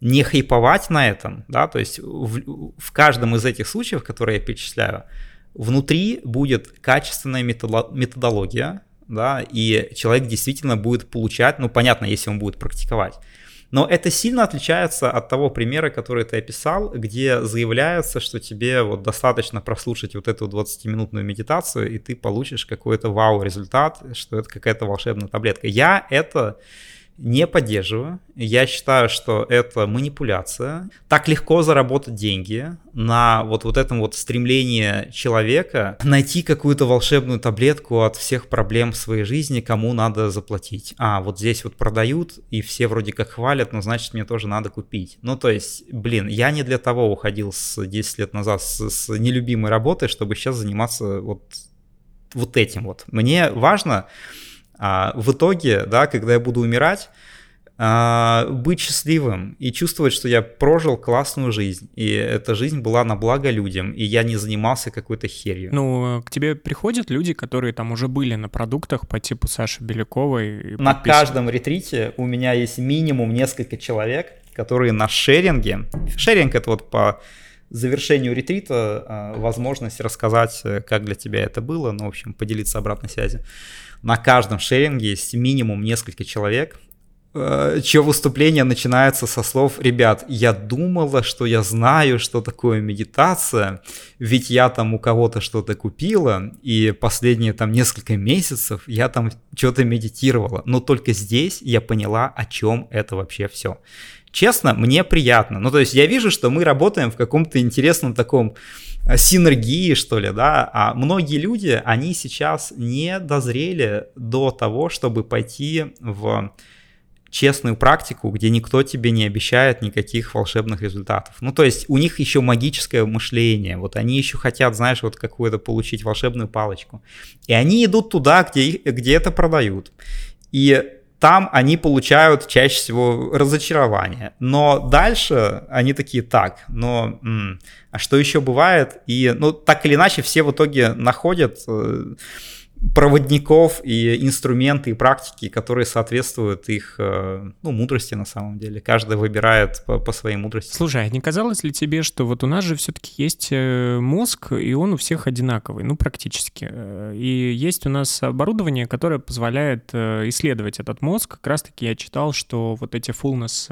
Speaker 1: Не хайповать на этом, да, то есть в, в каждом из этих случаев, которые я перечисляю, внутри будет качественная методология, да, и человек действительно будет получать, ну, понятно, если он будет практиковать, но это сильно отличается от того примера, который ты описал, где заявляется, что тебе вот достаточно прослушать вот эту 20-минутную медитацию, и ты получишь какой-то вау-результат, что это какая-то волшебная таблетка. Я это не поддерживаю. Я считаю, что это манипуляция. Так легко заработать деньги на вот, вот этом вот стремлении человека найти какую-то волшебную таблетку от всех проблем в своей жизни, кому надо заплатить. А, вот здесь вот продают, и все вроде как хвалят, но значит мне тоже надо купить. Ну, то есть, блин, я не для того уходил с 10 лет назад с, с нелюбимой работы, чтобы сейчас заниматься вот, вот этим вот. Мне важно а в итоге, да, когда я буду умирать, а, быть счастливым и чувствовать, что я прожил классную жизнь, и эта жизнь была на благо людям, и я не занимался какой-то херью.
Speaker 2: Ну, к тебе приходят люди, которые там уже были на продуктах по типу Саши Беляковой?
Speaker 1: На каждом ретрите у меня есть минимум несколько человек, которые на шеринге, шеринг это вот по завершению ретрита а, возможность рассказать, э, как для тебя это было, ну, в общем, поделиться обратной связью. На каждом шеринге есть минимум несколько человек, Э, чье выступление начинается со слов «Ребят, я думала, что я знаю, что такое медитация, ведь я там у кого-то что-то купила, и последние там несколько месяцев я там что-то медитировала, но только здесь я поняла, о чем это вообще все». Честно, мне приятно. Ну, то есть я вижу, что мы работаем в каком-то интересном таком э, синергии, что ли, да, а многие люди, они сейчас не дозрели до того, чтобы пойти в честную практику, где никто тебе не обещает никаких волшебных результатов. Ну, то есть у них еще магическое мышление, вот они еще хотят, знаешь, вот какую-то получить волшебную палочку. И они идут туда, где, где это продают. И там они получают чаще всего разочарование. Но дальше они такие, так, но м- а что еще бывает? И, ну, так или иначе, все в итоге находят... Э- проводников и инструменты и практики, которые соответствуют их э, ну, мудрости на самом деле. Каждый выбирает по, по своей мудрости.
Speaker 2: Слушай, а не казалось ли тебе, что вот у нас же все-таки есть э, мозг, и он у всех одинаковый, ну практически. Э, и есть у нас оборудование, которое позволяет исследовать этот мозг. Как раз-таки я читал, что вот эти fullness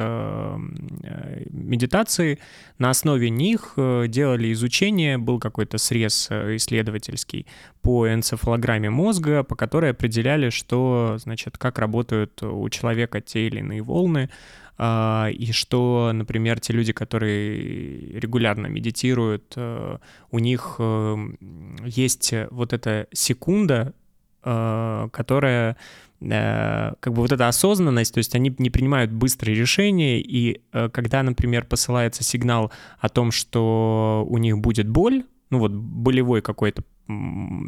Speaker 2: медитации, на основе них делали изучение, был какой-то срез исследовательский по энцефалограмме мозга, по которой определяли, что, значит, как работают у человека те или иные волны, а, и что, например, те люди, которые регулярно медитируют, э, у них э, есть вот эта секунда, э, которая как бы вот эта осознанность, то есть они не принимают быстрые решения, и когда, например, посылается сигнал о том, что у них будет боль, ну вот болевой какой-то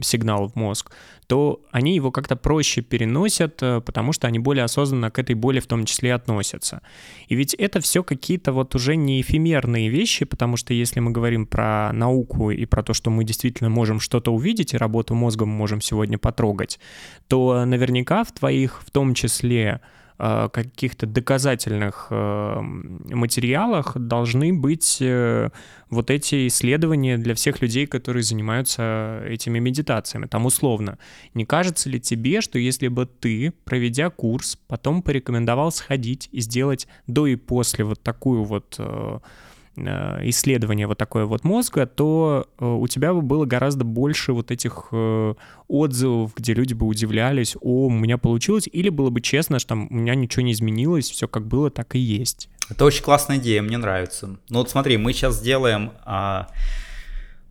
Speaker 2: сигнал в мозг, то они его как-то проще переносят, э, потому что они более осознанно к этой боли в том числе относятся. И ведь это все какие-то вот уже не эфемерные вещи, потому что если мы говорим про науку и про то, что мы действительно можем что-то увидеть, и работу мозга мы можем сегодня потрогать, то наверняка в твоих, в том числе, каких-то доказательных э, материалах должны быть э, вот эти исследования для всех людей, которые занимаются этими медитациями. Там условно, не кажется ли тебе, что если бы ты, проведя курс, потом порекомендовал сходить и сделать до и после вот такую вот Э, исследование вот такое вот мозга, то э, у тебя бы было гораздо больше вот этих э, отзывов, где люди бы удивлялись, о, у меня получилось, или было бы честно, что там у меня ничего не изменилось, все как было, так и есть.
Speaker 1: Это очень классная идея, мне нравится. Ну вот смотри, мы сейчас делаем а,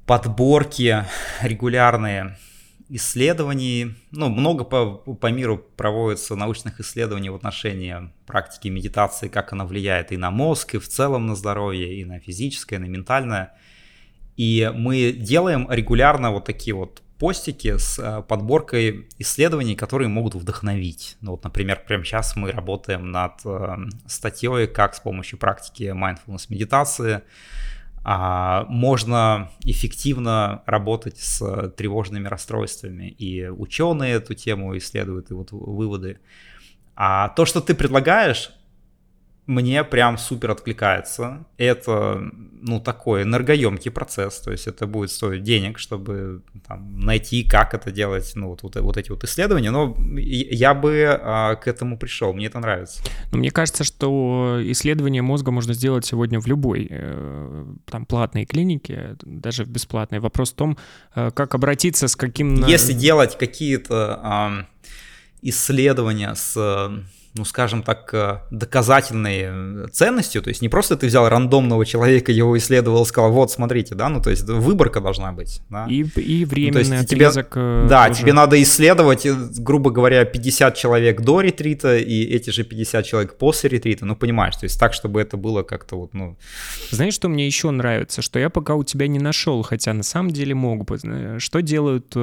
Speaker 1: подборки регулярные исследований, ну, много по, по миру проводится научных исследований в отношении практики медитации, как она влияет и на мозг, и в целом на здоровье, и на физическое, и на ментальное. И мы делаем регулярно вот такие вот постики с э, подборкой исследований, которые могут вдохновить. Ну вот, например, прямо сейчас мы работаем над э, статьей, как с помощью практики mindfulness медитации а, можно эффективно работать с тревожными расстройствами. И ученые эту тему исследуют, и вот выводы. А то, что ты предлагаешь, мне прям супер откликается. Это, ну, такой энергоемкий процесс, то есть это будет стоить денег, чтобы там, найти, как это делать, ну, вот, вот, вот эти вот исследования, но я бы а, к этому пришел, мне это нравится.
Speaker 2: Но мне кажется, что исследование мозга можно сделать сегодня в любой э, там платной клинике, даже в бесплатной. Вопрос в том, э, как обратиться с каким...
Speaker 1: Если делать какие-то э, исследования с ну, скажем так, э, доказательной э, ценностью, то есть не просто ты взял рандомного человека, его исследовал, сказал, вот, смотрите, да, ну, то есть выборка должна быть, да.
Speaker 2: И, и временный ну, отрезок
Speaker 1: тебе, Да, тоже. тебе надо исследовать, э, грубо говоря, 50 человек до ретрита и эти же 50 человек после ретрита, ну, понимаешь, то есть так, чтобы это было как-то вот, ну...
Speaker 2: Знаешь, что мне еще нравится? Что я пока у тебя не нашел, хотя на самом деле мог бы. Что делают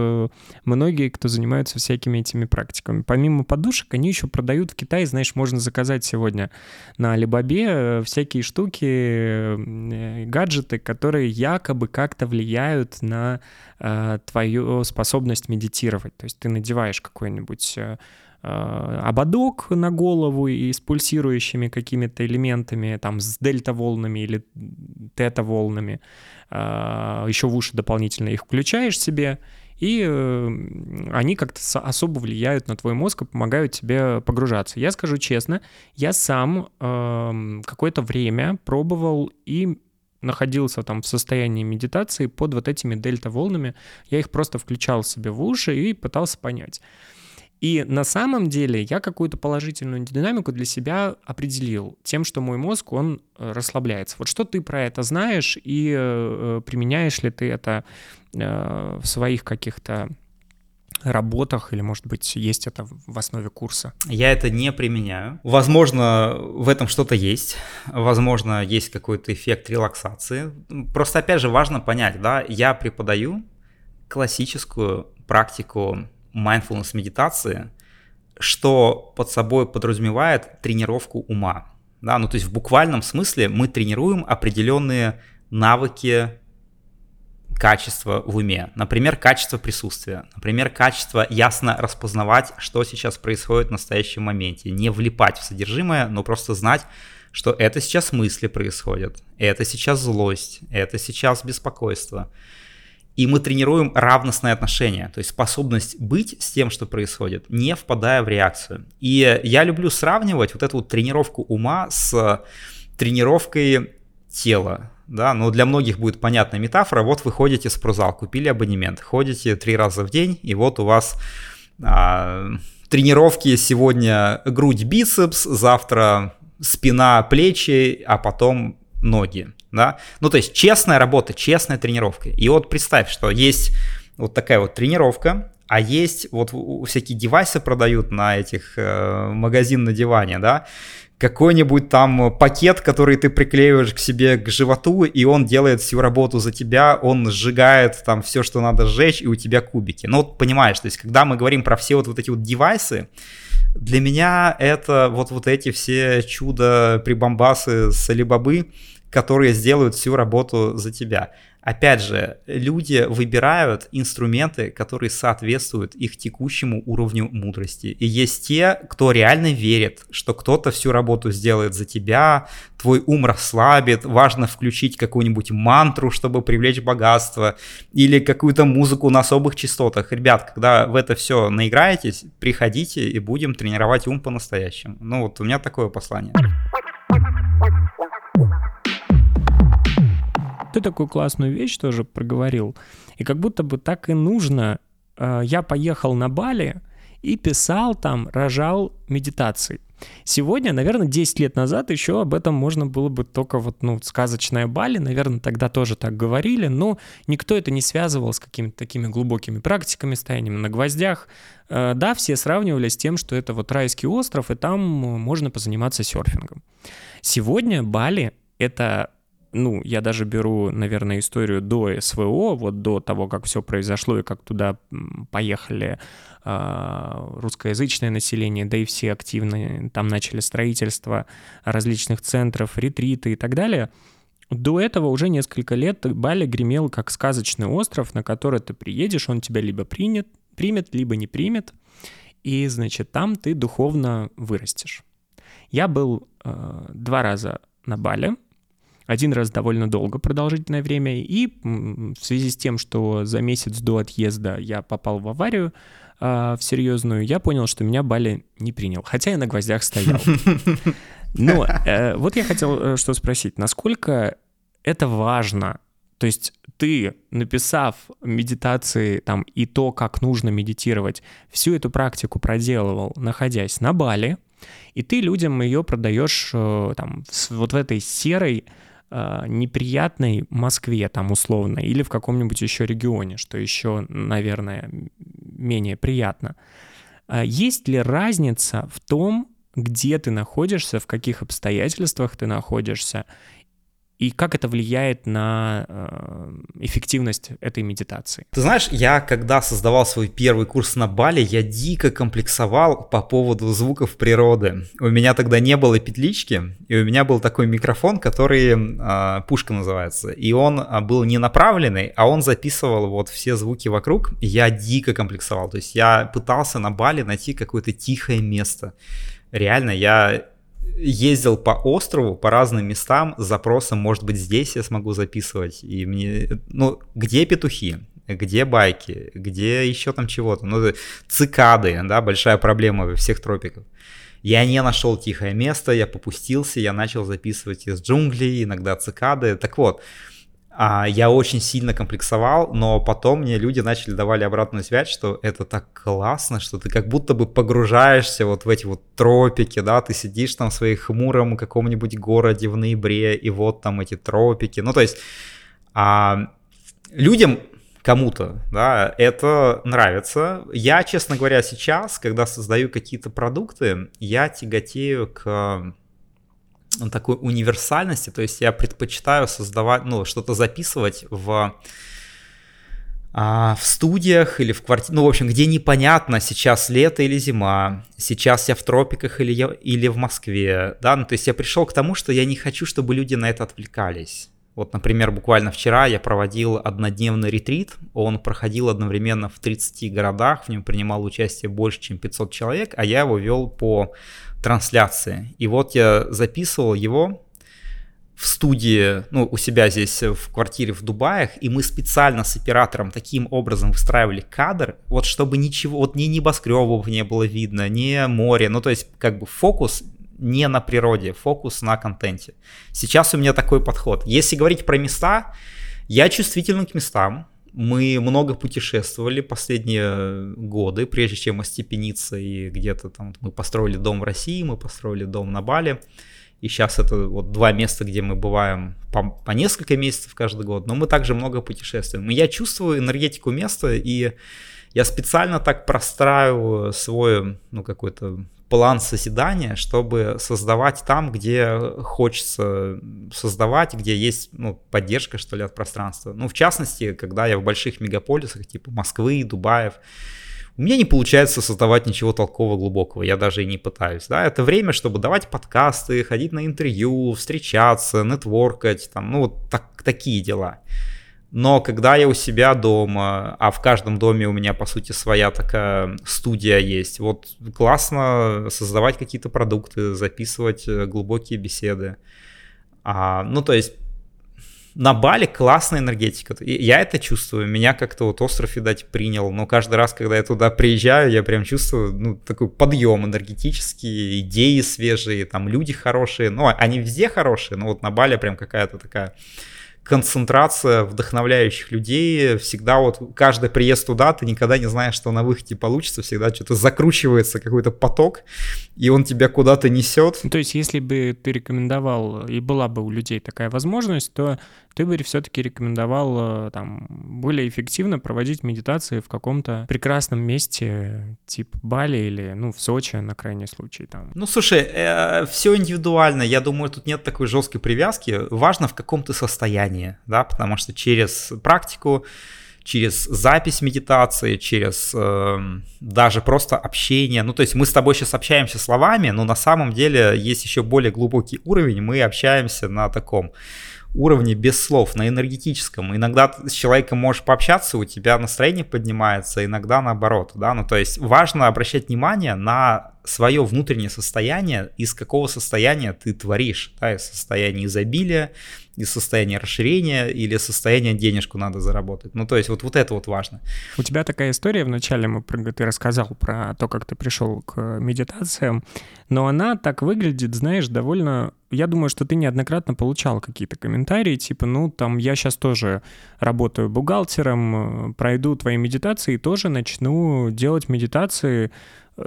Speaker 2: многие, кто занимаются всякими этими практиками? Помимо подушек, они еще продают в Китае Китае, знаешь, можно заказать сегодня на Алибабе э, всякие штуки, э, гаджеты, которые якобы как-то влияют на э, твою способность медитировать. То есть ты надеваешь какой-нибудь э, э ободок на голову и с пульсирующими какими-то элементами, там, с дельта-волнами или тета-волнами, еще в уши дополнительно их включаешь себе, и э, они как-то особо влияют на твой мозг и помогают тебе погружаться. Я скажу честно, я сам э, какое-то время пробовал и находился там в состоянии медитации под вот этими дельта-волнами. Я их просто включал себе в уши и пытался понять. И на самом деле я какую-то положительную динамику для себя определил тем, что мой мозг, он э, расслабляется. Вот что ты про это знаешь и э, применяешь ли ты это э, в своих каких-то работах или, может быть, есть это в основе курса?
Speaker 1: Я это не применяю. Возможно, в этом что-то есть. Возможно, есть какой-то эффект релаксации. Просто, опять же, важно понять, да, я преподаю классическую практику mindfulness медитации, что под собой подразумевает тренировку ума. Да, ну то есть в буквальном смысле мы тренируем определенные навыки качества в уме. Например, качество присутствия. Например, качество ясно распознавать, что сейчас происходит в настоящем моменте. Не влипать в содержимое, но просто знать, что это сейчас мысли происходят, это сейчас злость, это сейчас беспокойство. И мы тренируем равностное отношение, то есть способность быть с тем, что происходит, не впадая в реакцию. И я люблю сравнивать вот эту вот тренировку ума с тренировкой тела. Да, но для многих будет понятная метафора. Вот вы ходите в спортзал, купили абонемент, ходите три раза в день, и вот у вас а, тренировки сегодня грудь, бицепс, завтра спина, плечи, а потом ноги да, ну то есть честная работа, честная тренировка. И вот представь, что есть вот такая вот тренировка, а есть вот всякие девайсы продают на этих э, магазин на диване, да, какой-нибудь там пакет, который ты приклеиваешь к себе к животу, и он делает всю работу за тебя, он сжигает там все, что надо сжечь, и у тебя кубики. Ну вот понимаешь, то есть когда мы говорим про все вот, вот эти вот девайсы, для меня это вот, вот эти все чудо-прибамбасы с Алибабы, которые сделают всю работу за тебя. Опять же, люди выбирают инструменты, которые соответствуют их текущему уровню мудрости. И есть те, кто реально верит, что кто-то всю работу сделает за тебя, твой ум расслабит, важно включить какую-нибудь мантру, чтобы привлечь богатство, или какую-то музыку на особых частотах. Ребят, когда в это все наиграетесь, приходите и будем тренировать ум по-настоящему. Ну вот у меня такое послание.
Speaker 2: Ты такую классную вещь тоже проговорил. И как будто бы так и нужно. А, я поехал на Бали и писал там, рожал медитации. Сегодня, наверное, 10 лет назад еще об этом можно было бы только вот, ну, сказочная Бали, наверное, тогда тоже так говорили, но никто это не связывал с какими-то такими глубокими практиками, стоянием на гвоздях. А, да, все сравнивали с тем, что это вот райский остров, и там можно позаниматься серфингом. Сегодня Бали — это ну, я даже беру, наверное, историю до СВО, вот до того, как все произошло и как туда поехали э, русскоязычное население, да и все активно там начали строительство различных центров, ретриты и так далее. До этого уже несколько лет Бали гремел как сказочный остров, на который ты приедешь, он тебя либо принят, примет, либо не примет, и, значит, там ты духовно вырастешь. Я был э, два раза на Бали, один раз довольно долго, продолжительное время, и в связи с тем, что за месяц до отъезда я попал в аварию, э, в серьезную, я понял, что меня Бали не принял, хотя я на гвоздях стоял. Но э, вот я хотел э, что спросить, насколько это важно? То есть ты, написав медитации там и то, как нужно медитировать, всю эту практику проделывал, находясь на Бали, и ты людям ее продаешь э, там вот в этой серой неприятной Москве там условно или в каком-нибудь еще регионе, что еще, наверное, менее приятно. А есть ли разница в том, где ты находишься, в каких обстоятельствах ты находишься, и как это влияет на э, эффективность этой медитации?
Speaker 1: Ты знаешь, я когда создавал свой первый курс на Бали, я дико комплексовал по поводу звуков природы. У меня тогда не было петлички, и у меня был такой микрофон, который э, пушка называется, и он а, был не направленный, а он записывал вот все звуки вокруг. Я дико комплексовал, то есть я пытался на Бали найти какое-то тихое место. Реально, я ездил по острову, по разным местам с запросом, может быть, здесь я смогу записывать. И мне, ну, где петухи? где байки, где еще там чего-то. Ну, цикады, да, большая проблема во всех тропиках. Я не нашел тихое место, я попустился, я начал записывать из джунглей, иногда цикады. Так вот, а, я очень сильно комплексовал, но потом мне люди начали давали обратную связь, что это так классно, что ты как будто бы погружаешься вот в эти вот тропики, да, ты сидишь там в своей хмуром каком-нибудь городе в ноябре, и вот там эти тропики. Ну, то есть а, людям кому-то, да, это нравится. Я, честно говоря, сейчас, когда создаю какие-то продукты, я тяготею к такой универсальности, то есть я предпочитаю создавать, ну, что-то записывать в а, в студиях или в квартире, ну, в общем, где непонятно, сейчас лето или зима, сейчас я в тропиках или, я, или в Москве, да, ну, то есть я пришел к тому, что я не хочу, чтобы люди на это отвлекались. Вот, например, буквально вчера я проводил однодневный ретрит, он проходил одновременно в 30 городах, в нем принимал участие больше, чем 500 человек, а я его вел по трансляции. И вот я записывал его в студии, ну, у себя здесь в квартире в Дубаях, и мы специально с оператором таким образом выстраивали кадр, вот чтобы ничего, вот ни небоскребов не было видно, ни море, ну, то есть как бы фокус не на природе, фокус на контенте. Сейчас у меня такой подход. Если говорить про места, я чувствителен к местам. Мы много путешествовали последние годы, прежде чем остепениться и где-то там мы построили дом в России, мы построили дом на Бали. И сейчас это вот два места, где мы бываем по, по несколько месяцев каждый год, но мы также много путешествуем. И я чувствую энергетику места, и я специально так простраиваю свой, ну, какой-то план созидания, чтобы создавать там, где хочется создавать, где есть ну, поддержка, что ли, от пространства. Ну, в частности, когда я в больших мегаполисах, типа Москвы, Дубаев, у меня не получается создавать ничего толкового глубокого, я даже и не пытаюсь. Да? Это время, чтобы давать подкасты, ходить на интервью, встречаться, нетворкать, там, ну, вот так, такие дела. Но когда я у себя дома, а в каждом доме у меня, по сути, своя такая студия есть, вот классно создавать какие-то продукты, записывать э, глубокие беседы. А, ну, то есть на Бали классная энергетика. Я это чувствую. Меня как-то вот остров, видать, принял. Но каждый раз, когда я туда приезжаю, я прям чувствую, ну, такой подъем энергетический, идеи свежие, там люди хорошие. Ну, они везде хорошие, но вот на Бали прям какая-то такая концентрация вдохновляющих людей. Всегда вот каждый приезд туда, ты никогда не знаешь, что на выходе получится. Всегда что-то закручивается, какой-то поток, и он тебя куда-то несет.
Speaker 2: То есть, если бы ты рекомендовал, и была бы у людей такая возможность, то ты бы все-таки рекомендовал э, там более эффективно проводить медитации в каком-то прекрасном месте, типа Бали или, ну, в Сочи на крайний случай там.
Speaker 1: Ну, слушай, э, все индивидуально. Я думаю, тут нет такой жесткой привязки. Важно, в каком ты состоянии, да, потому что через практику через запись медитации, через э, даже просто общение. Ну, то есть мы с тобой сейчас общаемся словами, но на самом деле есть еще более глубокий уровень. Мы общаемся на таком уровне без слов, на энергетическом. Иногда с человеком можешь пообщаться, у тебя настроение поднимается, иногда наоборот, да, ну то есть важно обращать внимание на свое внутреннее состояние, из какого состояния ты творишь, да, из состояния изобилия, из состояния расширения или состояния денежку надо заработать. Ну, то есть вот, вот это вот важно.
Speaker 2: У тебя такая история, вначале мы, ты рассказал про то, как ты пришел к медитациям, но она так выглядит, знаешь, довольно... Я думаю, что ты неоднократно получал какие-то комментарии, типа, ну, там, я сейчас тоже работаю бухгалтером, пройду твои медитации и тоже начну делать медитации.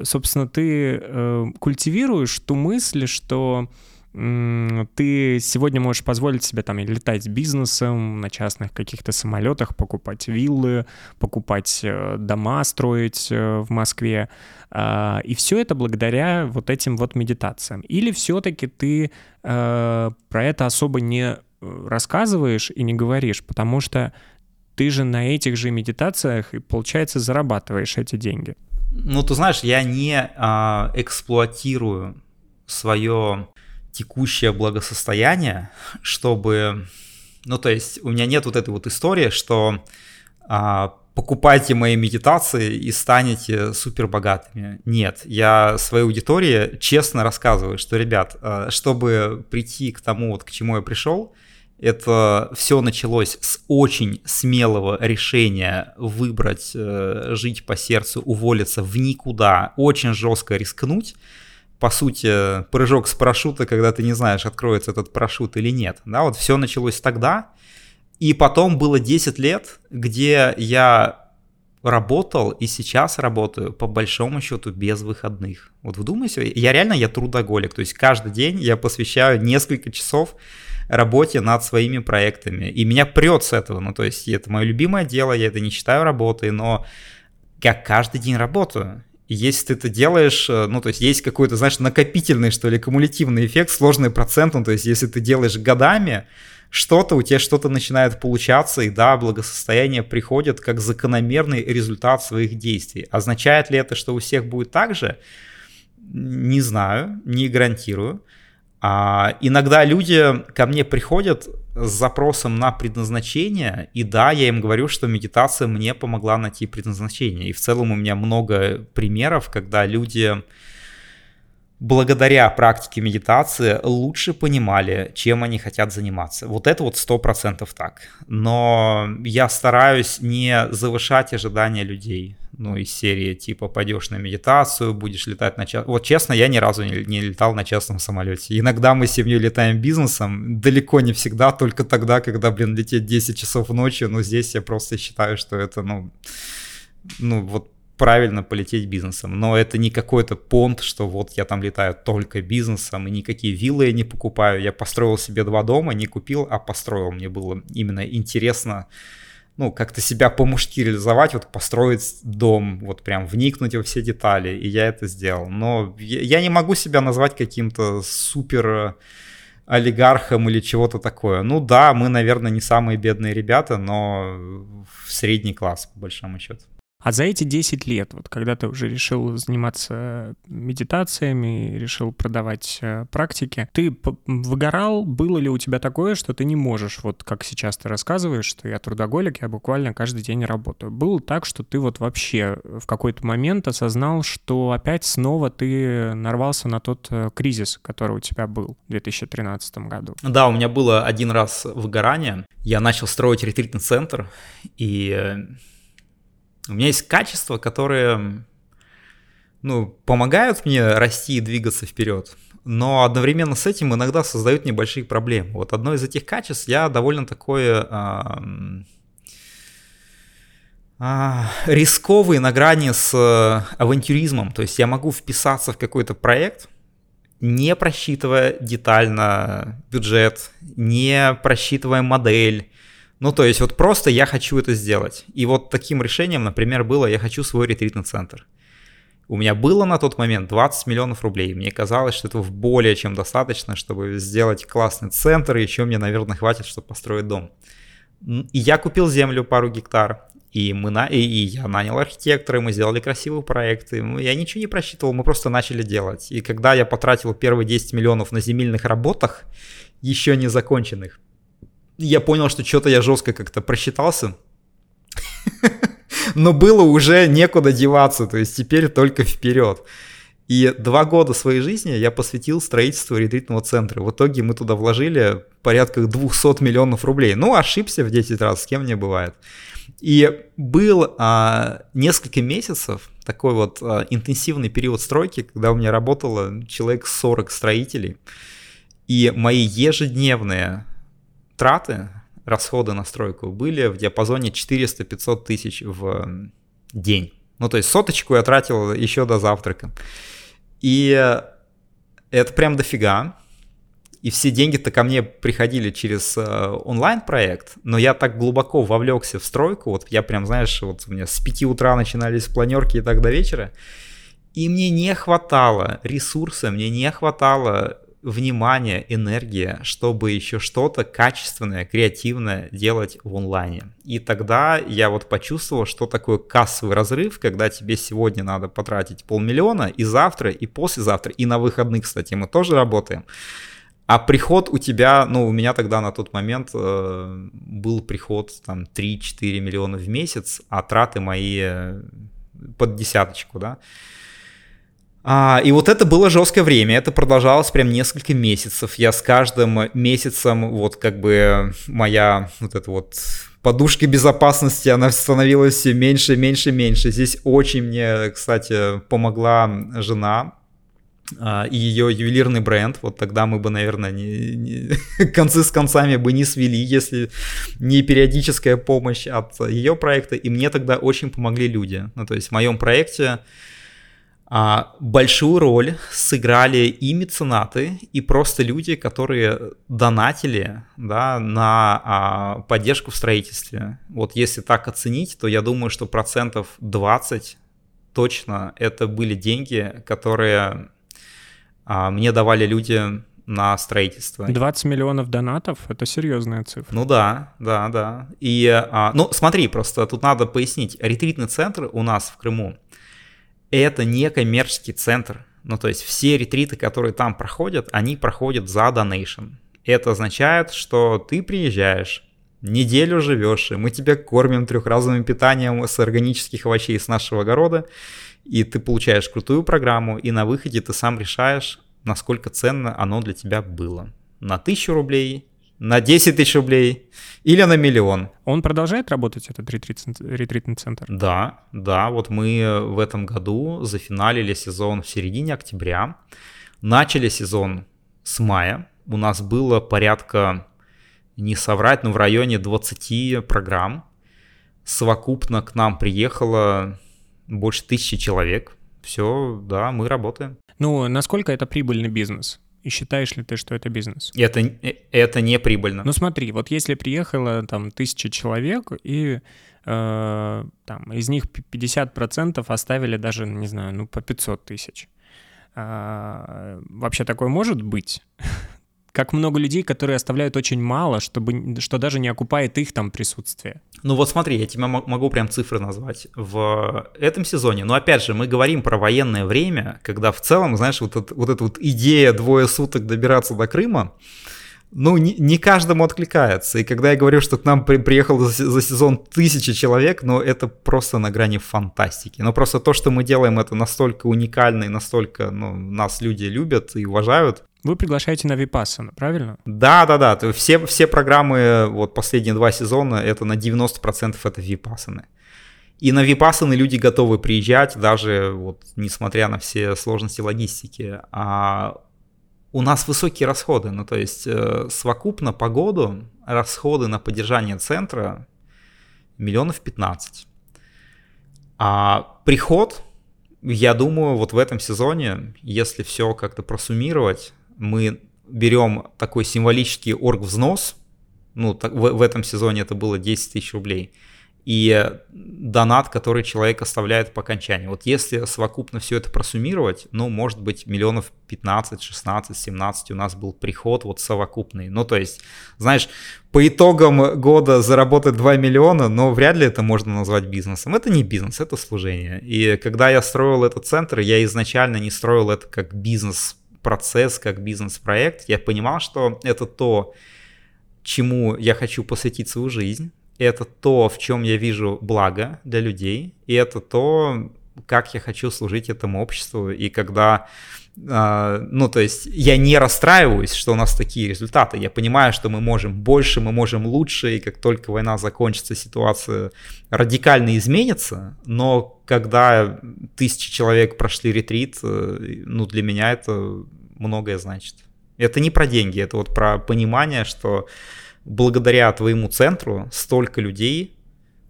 Speaker 2: Собственно, ты э, культивируешь ту мысль, что ты сегодня можешь позволить себе там летать бизнесом на частных каких-то самолетах, покупать виллы, покупать э, дома, строить э, в Москве. А, и все это благодаря вот этим вот медитациям. Или все-таки ты э, про это особо не рассказываешь и не говоришь, потому что ты же на этих же медитациях и, получается, зарабатываешь эти деньги.
Speaker 1: Ну, ты знаешь, я не а, эксплуатирую свое текущее благосостояние, чтобы... Ну, то есть у меня нет вот этой вот истории, что а, покупайте мои медитации и станете супер богатыми. Нет, я своей аудитории честно рассказываю, что, ребят, а, чтобы прийти к тому, вот к чему я пришел, это все началось с очень смелого решения выбрать, э, жить по сердцу, уволиться в никуда, очень жестко рискнуть. По сути, прыжок с парашюта, когда ты не знаешь, откроется этот парашют или нет. Да, вот все началось тогда. И потом было 10 лет, где я работал и сейчас работаю по большому счету без выходных. Вот вдумайся, я реально я трудоголик, то есть каждый день я посвящаю несколько часов работе над своими проектами. И меня прет с этого. Ну, то есть это мое любимое дело, я это не считаю работой, но я каждый день работаю. И если ты это делаешь, э, ну, то есть есть какой-то, знаешь, накопительный, что ли, кумулятивный эффект, сложный процент, ну, то есть если ты делаешь годами, что-то, у тебя что-то начинает получаться, и да, благосостояние приходит как закономерный результат своих действий. Означает ли это, что у всех будет так же? Не знаю, не гарантирую. А, иногда люди ко мне приходят с запросом на предназначение, и да, я им говорю, что медитация мне помогла найти предназначение. И в целом у меня много примеров, когда люди благодаря практике медитации лучше понимали, чем они хотят заниматься. Вот это вот сто процентов так. Но я стараюсь не завышать ожидания людей. Ну, из серии типа пойдешь на медитацию, будешь летать на час. Вот честно, я ни разу не, не летал на частном самолете. Иногда мы с семьей летаем бизнесом, далеко не всегда, только тогда, когда, блин, лететь 10 часов ночью. Но здесь я просто считаю, что это, ну, ну вот правильно полететь бизнесом. Но это не какой-то понт, что вот я там летаю только бизнесом, и никакие виллы я не покупаю. Я построил себе два дома, не купил, а построил. Мне было именно интересно, ну, как-то себя по-мужски реализовать, вот построить дом, вот прям вникнуть во все детали, и я это сделал. Но я не могу себя назвать каким-то супер олигархом или чего-то такое. Ну да, мы, наверное, не самые бедные ребята, но в средний класс, по большому счету.
Speaker 2: А за эти 10 лет, вот когда ты уже решил заниматься медитациями, решил продавать э, практики, ты выгорал? Было ли у тебя такое, что ты не можешь, вот как сейчас ты рассказываешь, что я трудоголик, я буквально каждый день работаю. Было так, что ты вот вообще в какой-то момент осознал, что опять снова ты нарвался на тот э, кризис, который у тебя был в 2013 году?
Speaker 1: Да, у меня было один раз выгорание. Я начал строить ретритный центр, и э, у меня есть качества, которые ну, помогают мне расти и двигаться вперед, но одновременно с этим иногда создают небольшие проблемы. Вот одно из этих качеств я довольно такое а, а, рисковый на грани с авантюризмом. То есть я могу вписаться в какой-то проект, не просчитывая детально бюджет, не просчитывая модель, ну, то есть вот просто я хочу это сделать. И вот таким решением, например, было, я хочу свой ретритный центр. У меня было на тот момент 20 миллионов рублей. Мне казалось, что этого более чем достаточно, чтобы сделать классный центр, и еще мне, наверное, хватит, чтобы построить дом. И я купил землю пару гектар, и, мы на... и я нанял архитектора, и мы сделали красивые проекты. Я ничего не просчитывал, мы просто начали делать. И когда я потратил первые 10 миллионов на земельных работах, еще не законченных, я понял, что что-то я жестко как-то просчитался. Но было уже некуда деваться, то есть теперь только вперед. И два года своей жизни я посвятил строительству ретритного центра. В итоге мы туда вложили порядка 200 миллионов рублей. Ну, ошибся в 10 раз, с кем не бывает. И был а, несколько месяцев такой вот а, интенсивный период стройки, когда у меня работало человек 40 строителей. И мои ежедневные траты, расходы на стройку были в диапазоне 400-500 тысяч в день. Ну, то есть соточку я тратил еще до завтрака. И это прям дофига. И все деньги-то ко мне приходили через э, онлайн-проект, но я так глубоко вовлекся в стройку, вот я прям, знаешь, вот у меня с 5 утра начинались планерки и так до вечера, и мне не хватало ресурса, мне не хватало внимание, энергия, чтобы еще что-то качественное, креативное делать в онлайне. И тогда я вот почувствовал, что такое кассовый разрыв, когда тебе сегодня надо потратить полмиллиона, и завтра, и послезавтра, и на выходных, кстати, мы тоже работаем. А приход у тебя, ну, у меня тогда на тот момент э, был приход там 3-4 миллиона в месяц, а траты мои э, под десяточку, да. А, и вот это было жесткое время, это продолжалось прям несколько месяцев. Я с каждым месяцем, вот как бы моя вот эта вот подушка безопасности, она становилась все меньше, меньше, меньше. Здесь очень мне, кстати, помогла жена, а, и ее ювелирный бренд, вот тогда мы бы, наверное, не, не, концы с концами бы не свели, если не периодическая помощь от ее проекта, и мне тогда очень помогли люди. Ну, то есть в моем проекте а, большую роль сыграли и меценаты, и просто люди, которые донатили да, на а, поддержку в строительстве. Вот если так оценить, то я думаю, что процентов 20 точно это были деньги, которые а, мне давали люди на строительство.
Speaker 2: 20 миллионов донатов — это серьезная цифра.
Speaker 1: Ну да, да, да. И, а, ну смотри, просто тут надо пояснить. Ретритный центр у нас в Крыму — это не коммерческий центр. Ну, то есть все ретриты, которые там проходят, они проходят за донейшн. Это означает, что ты приезжаешь, неделю живешь, и мы тебя кормим трехразовым питанием с органических овощей с нашего огорода, и ты получаешь крутую программу, и на выходе ты сам решаешь, насколько ценно оно для тебя было. На тысячу рублей, на 10 тысяч рублей или на миллион.
Speaker 2: Он продолжает работать, этот ретрит, ретритный центр?
Speaker 1: Да, да. Вот мы в этом году зафиналили сезон в середине октября. Начали сезон с мая. У нас было порядка, не соврать, но в районе 20 программ. Совокупно к нам приехало больше тысячи человек. Все, да, мы работаем.
Speaker 2: Ну, насколько это прибыльный бизнес? И считаешь ли ты, что это бизнес?
Speaker 1: Это, э, это не прибыльно.
Speaker 2: Ну смотри, вот если приехало там тысяча человек, и э, там, из них 50% оставили даже, не знаю, ну по 500 тысяч. А, вообще такое может быть? как много людей, которые оставляют очень мало, чтобы, что даже не окупает их там присутствие.
Speaker 1: Ну вот смотри, я тебе могу прям цифры назвать. В этом сезоне, но опять же, мы говорим про военное время, когда в целом, знаешь, вот, это, вот эта вот идея двое суток добираться до Крыма, ну, не, не каждому откликается. И когда я говорю, что к нам при, приехало за, за сезон тысячи человек, ну, это просто на грани фантастики. Но просто то, что мы делаем, это настолько уникально и настолько, ну, нас люди любят и уважают.
Speaker 2: Вы приглашаете на Випассана, правильно?
Speaker 1: Да, да, да. Все, все программы, вот последние два сезона, это на 90% это Випассаны. И на Випассаны люди готовы приезжать, даже вот несмотря на все сложности логистики. А у нас высокие расходы, ну то есть э, совокупно по году расходы на поддержание центра миллионов 15. А приход, я думаю, вот в этом сезоне, если все как-то просуммировать, мы берем такой символический орг-взнос, ну, так, в, в этом сезоне это было 10 тысяч рублей, и донат, который человек оставляет по окончании. Вот если совокупно все это просуммировать, ну, может быть, миллионов 15, 16, 17 у нас был приход вот совокупный. Ну, то есть, знаешь, по итогам года заработать 2 миллиона, но вряд ли это можно назвать бизнесом. Это не бизнес, это служение. И когда я строил этот центр, я изначально не строил это как бизнес-процесс, как бизнес-проект. Я понимал, что это то, чему я хочу посвятить свою жизнь это то, в чем я вижу благо для людей, и это то, как я хочу служить этому обществу, и когда Uh, ну, то есть я не расстраиваюсь, что у нас такие результаты. Я понимаю, что мы можем больше, мы можем лучше, и как только война закончится, ситуация радикально изменится. Но когда тысячи человек прошли ретрит, э, ну, для меня это многое значит. Это не про деньги, это вот про понимание, что благодаря твоему центру столько людей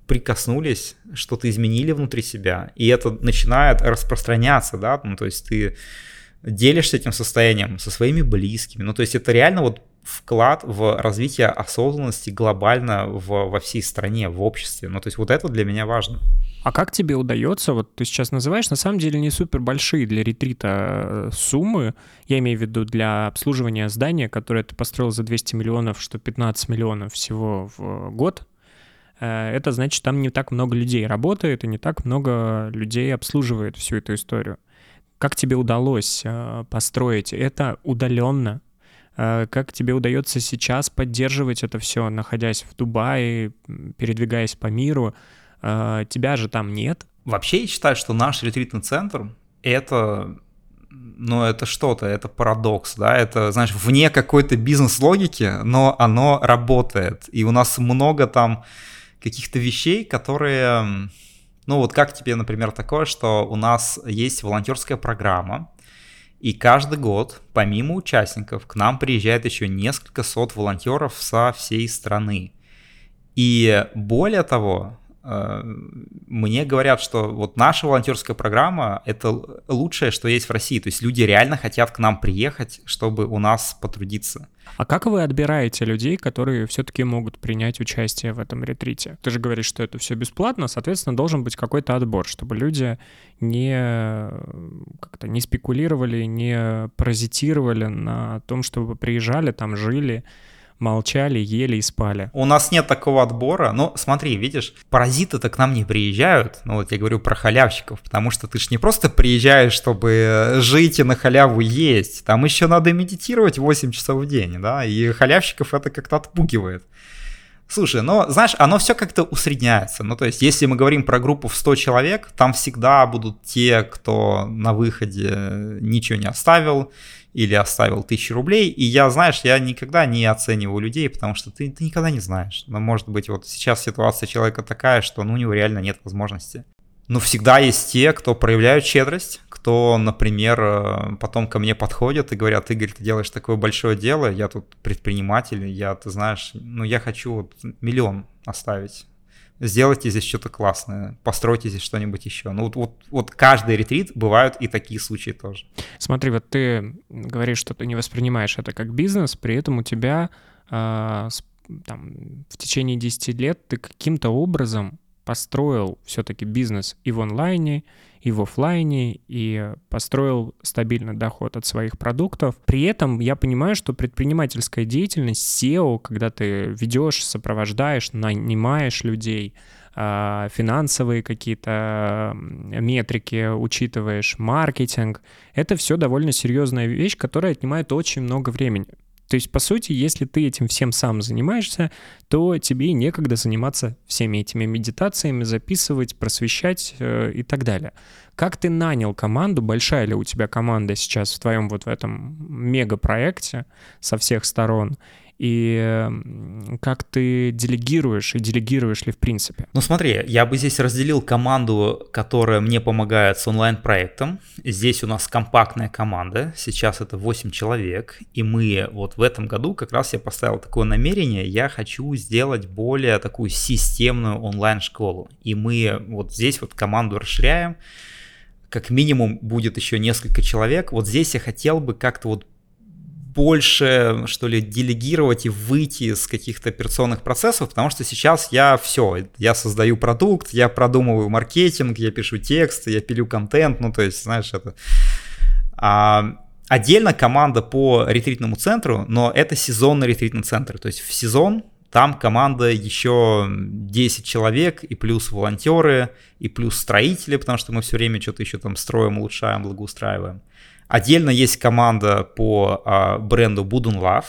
Speaker 1: прикоснулись, что-то изменили внутри себя, и это начинает распространяться, да, ну, то есть ты делишься этим состоянием со своими близкими. Ну, то есть это реально вот вклад в развитие осознанности глобально в, во всей стране, в обществе. Ну, то есть вот это для меня важно.
Speaker 2: А как тебе удается, вот ты сейчас называешь, на самом деле не супер большие для ретрита э, суммы, я имею в виду для обслуживания здания, которое ты построил за 200 миллионов, что 15 миллионов всего в год, э, это значит, там не так много людей работает и не так много людей обслуживает всю эту историю. Как тебе удалось э, построить это удаленно? Как тебе удается сейчас поддерживать это все, находясь в Дубае, передвигаясь по миру? А, тебя же там нет.
Speaker 1: Вообще я считаю, что наш ретритный центр — это ну, это что-то, это парадокс, да, это, знаешь, вне какой-то бизнес-логики, но оно работает. И у нас много там каких-то вещей, которые, ну, вот как тебе, например, такое, что у нас есть волонтерская программа, и каждый год, помимо участников, к нам приезжает еще несколько сот волонтеров со всей страны. И более того, мне говорят, что вот наша волонтерская программа — это лучшее, что есть в России. То есть люди реально хотят к нам приехать, чтобы у нас потрудиться.
Speaker 2: А как вы отбираете людей, которые все-таки могут принять участие в этом ретрите? Ты же говоришь, что это все бесплатно, соответственно, должен быть какой-то отбор, чтобы люди не как-то не спекулировали, не паразитировали на том, чтобы приезжали, там жили, молчали, ели и спали.
Speaker 1: У нас нет такого отбора. Но смотри, видишь, паразиты-то к нам не приезжают. Ну вот я говорю про халявщиков, потому что ты ж не просто приезжаешь, чтобы жить и на халяву есть. Там еще надо медитировать 8 часов в день, да, и халявщиков это как-то отпугивает. Слушай, ну, знаешь, оно все как-то усредняется. Ну, то есть, если мы говорим про группу в 100 человек, там всегда будут те, кто на выходе ничего не оставил, или оставил тысячу рублей. И я, знаешь, я никогда не оцениваю людей, потому что ты, ты никогда не знаешь. Но может быть вот сейчас ситуация человека такая, что ну, у него реально нет возможности. Но всегда есть те, кто проявляют щедрость, кто, например, э, потом ко мне подходят и говорят, Игорь, ты делаешь такое большое дело, я тут предприниматель, я, ты знаешь, ну я хочу вот миллион оставить сделайте здесь что-то классное, постройте здесь что-нибудь еще. Ну вот, вот, вот каждый ретрит бывают и такие случаи тоже.
Speaker 2: Смотри, вот ты говоришь, что ты не воспринимаешь это как бизнес, при этом у тебя э, там, в течение 10 лет ты каким-то образом построил все-таки бизнес и в онлайне, и в офлайне, и построил стабильный доход от своих продуктов. При этом я понимаю, что предпринимательская деятельность, SEO, когда ты ведешь, сопровождаешь, нанимаешь людей, а, финансовые какие-то метрики учитываешь, маркетинг, это все довольно серьезная вещь, которая отнимает очень много времени. То есть, по сути, если ты этим всем сам занимаешься, то тебе некогда заниматься всеми этими медитациями, записывать, просвещать э, и так далее. Как ты нанял команду? Большая ли у тебя команда сейчас в твоем вот в этом мегапроекте со всех сторон? И как ты делегируешь и делегируешь ли в принципе?
Speaker 1: Ну смотри, я бы здесь разделил команду, которая мне помогает с онлайн-проектом. Здесь у нас компактная команда, сейчас это 8 человек, и мы вот в этом году как раз я поставил такое намерение, я хочу сделать более такую системную онлайн-школу. И мы вот здесь вот команду расширяем, как минимум будет еще несколько человек. Вот здесь я хотел бы как-то вот больше, что ли, делегировать и выйти из каких-то операционных процессов, потому что сейчас я все, я создаю продукт, я продумываю маркетинг, я пишу текст, я пилю контент, ну то есть, знаешь, это... А, отдельно команда по ретритному центру, но это сезонный ретритный центр, то есть в сезон там команда еще 10 человек, и плюс волонтеры, и плюс строители, потому что мы все время что-то еще там строим, улучшаем, благоустраиваем. Отдельно есть команда по а, бренду Budun Love,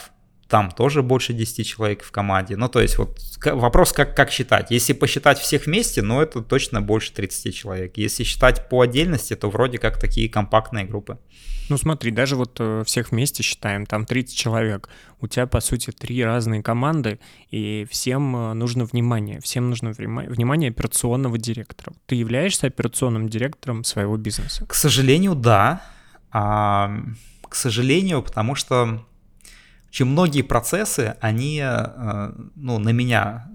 Speaker 1: там тоже больше 10 человек в команде. Ну, то есть вот вопрос, как, как считать. Если посчитать всех вместе, ну, это точно больше 30 человек. Если считать по отдельности, то вроде как такие компактные группы.
Speaker 2: Ну, смотри, даже вот э, всех вместе считаем, там 30 человек. У тебя, по сути, три разные команды, и всем э, нужно внимание. Всем нужно внимание операционного директора. Ты являешься операционным директором своего бизнеса?
Speaker 1: К сожалению, да. А, к сожалению, потому что очень многие процессы, они э, ну, на меня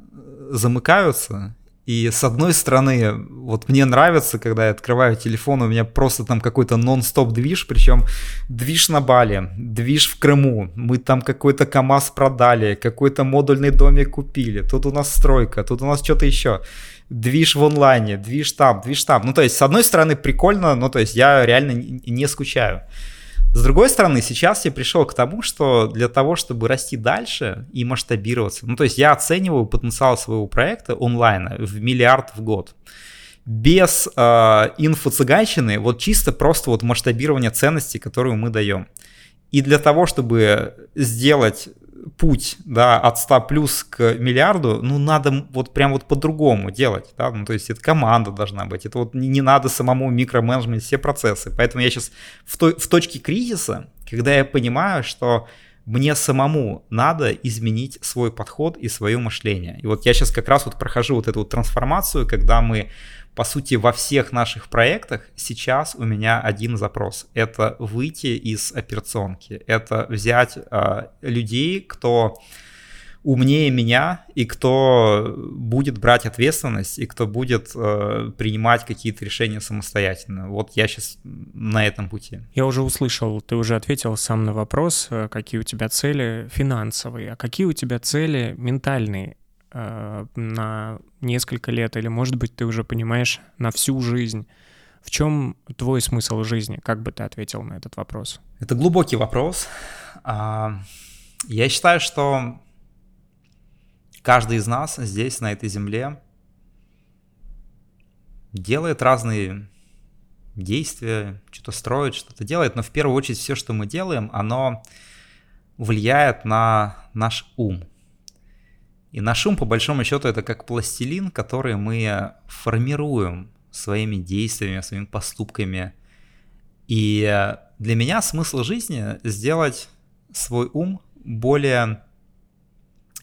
Speaker 1: замыкаются, И с одной стороны, вот мне нравится, когда я открываю телефон, у меня просто там какой-то нон-стоп движ, причем движ на Бали, движ в Крыму, мы там какой-то КАМАЗ продали, какой-то модульный домик купили, тут у нас стройка, тут у нас что-то еще, движ в онлайне, движ там, движ там. Ну, то есть, с одной стороны, прикольно, ну, то есть, я реально не скучаю. С другой стороны, сейчас я пришел к тому, что для того, чтобы расти дальше и масштабироваться, ну то есть я оцениваю потенциал своего проекта онлайна в миллиард в год. Без э, инфо-цыганщины, вот чисто просто вот масштабирование ценностей, которую мы даем. И для того, чтобы сделать путь, да, от 100 плюс к миллиарду, ну, надо вот прям вот по-другому делать, да, ну, то есть это команда должна быть, это вот не, не надо самому микроменеджмент все процессы, поэтому я сейчас в, той, в точке кризиса, когда я понимаю, что мне самому надо изменить свой подход и свое мышление. И вот я сейчас как раз вот прохожу вот эту вот трансформацию, когда мы по сути, во всех наших проектах сейчас у меня один запрос. Это выйти из операционки. Это взять э, людей, кто умнее меня и кто будет брать ответственность и кто будет э, принимать какие-то решения самостоятельно. Вот я сейчас на этом пути.
Speaker 2: Я уже услышал, ты уже ответил сам на вопрос, э, какие у тебя цели финансовые, а какие у тебя цели ментальные э, на несколько лет, или, может быть, ты уже понимаешь на всю жизнь. В чем твой смысл жизни? Как бы ты ответил на этот вопрос?
Speaker 1: Это глубокий вопрос. А, я считаю, что каждый из нас здесь, на этой земле, делает разные действия, что-то строит, что-то делает, но в первую очередь все, что мы делаем, оно влияет на наш ум. И наш ум, по большому счету, это как пластилин, который мы формируем своими действиями, своими поступками. И для меня смысл жизни сделать свой ум более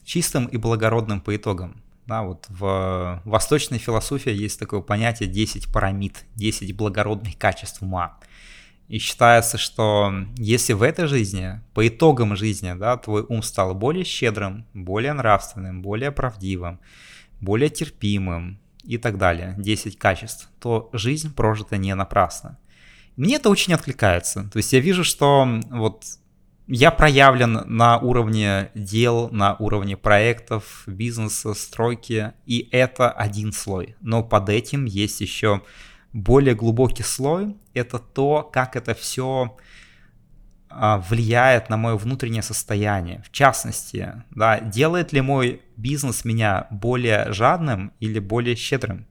Speaker 1: чистым и благородным по итогам. Да, вот в восточной философии есть такое понятие 10 парамид, 10 благородных качеств ума. И считается, что если в этой жизни, по итогам жизни, да, твой ум стал более щедрым, более нравственным, более правдивым, более терпимым и так далее, 10 качеств, то жизнь прожита не напрасно. Мне это очень откликается. То есть я вижу, что вот я проявлен на уровне дел, на уровне проектов, бизнеса, стройки, и это один слой. Но под этим есть еще более глубокий слой — это то, как это все а, влияет на мое внутреннее состояние. В частности, да, делает ли мой бизнес меня более жадным или более щедрым?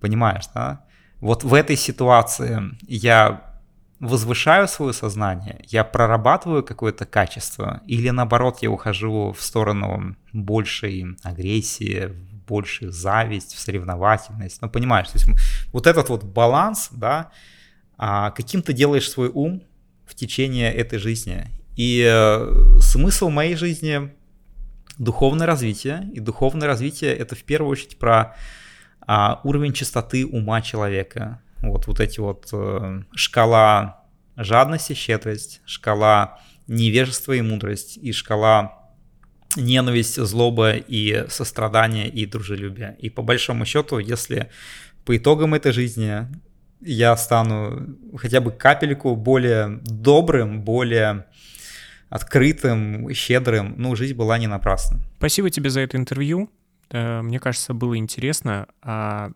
Speaker 1: Понимаешь, да? Вот в этой ситуации я возвышаю свое сознание, я прорабатываю какое-то качество, или наоборот я ухожу в сторону большей агрессии, больше зависть, в соревновательность. Ну, понимаешь, то есть вот этот вот баланс, да, а, каким ты делаешь свой ум в течение этой жизни. И э, смысл моей жизни духовное развитие. И духовное развитие это в первую очередь про а, уровень чистоты ума человека. Вот, вот эти вот э, шкала жадности, щедрость, шкала невежества и мудрость, и шкала ненависть, злоба и сострадание и дружелюбие. И по большому счету, если по итогам этой жизни я стану хотя бы капельку более добрым, более открытым, щедрым, ну, жизнь была не напрасна.
Speaker 2: Спасибо тебе за это интервью. Э, мне кажется, было интересно. А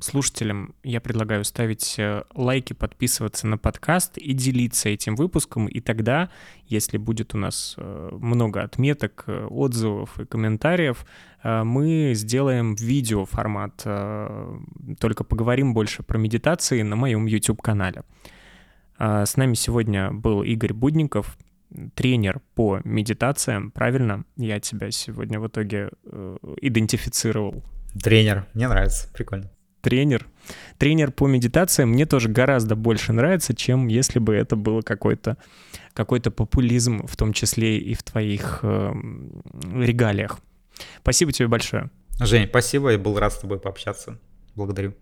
Speaker 2: слушателям я предлагаю ставить э, лайки, подписываться на подкаст и делиться этим выпуском. И тогда, если будет у нас э, много отметок, отзывов и комментариев, мы сделаем видео формат. Только поговорим больше про медитации на моем YouTube-канале. С нами сегодня был Игорь Будников, тренер по медитациям, правильно? Я тебя сегодня в итоге э, идентифицировал.
Speaker 1: Тренер, мне нравится, прикольно.
Speaker 2: Тренер. Тренер по медитациям мне тоже гораздо больше нравится, чем если бы это было какой-то какой-то популизм, в том числе и в твоих э, регалиях. Спасибо тебе большое.
Speaker 1: Жень, спасибо, я был рад с тобой пообщаться. Благодарю.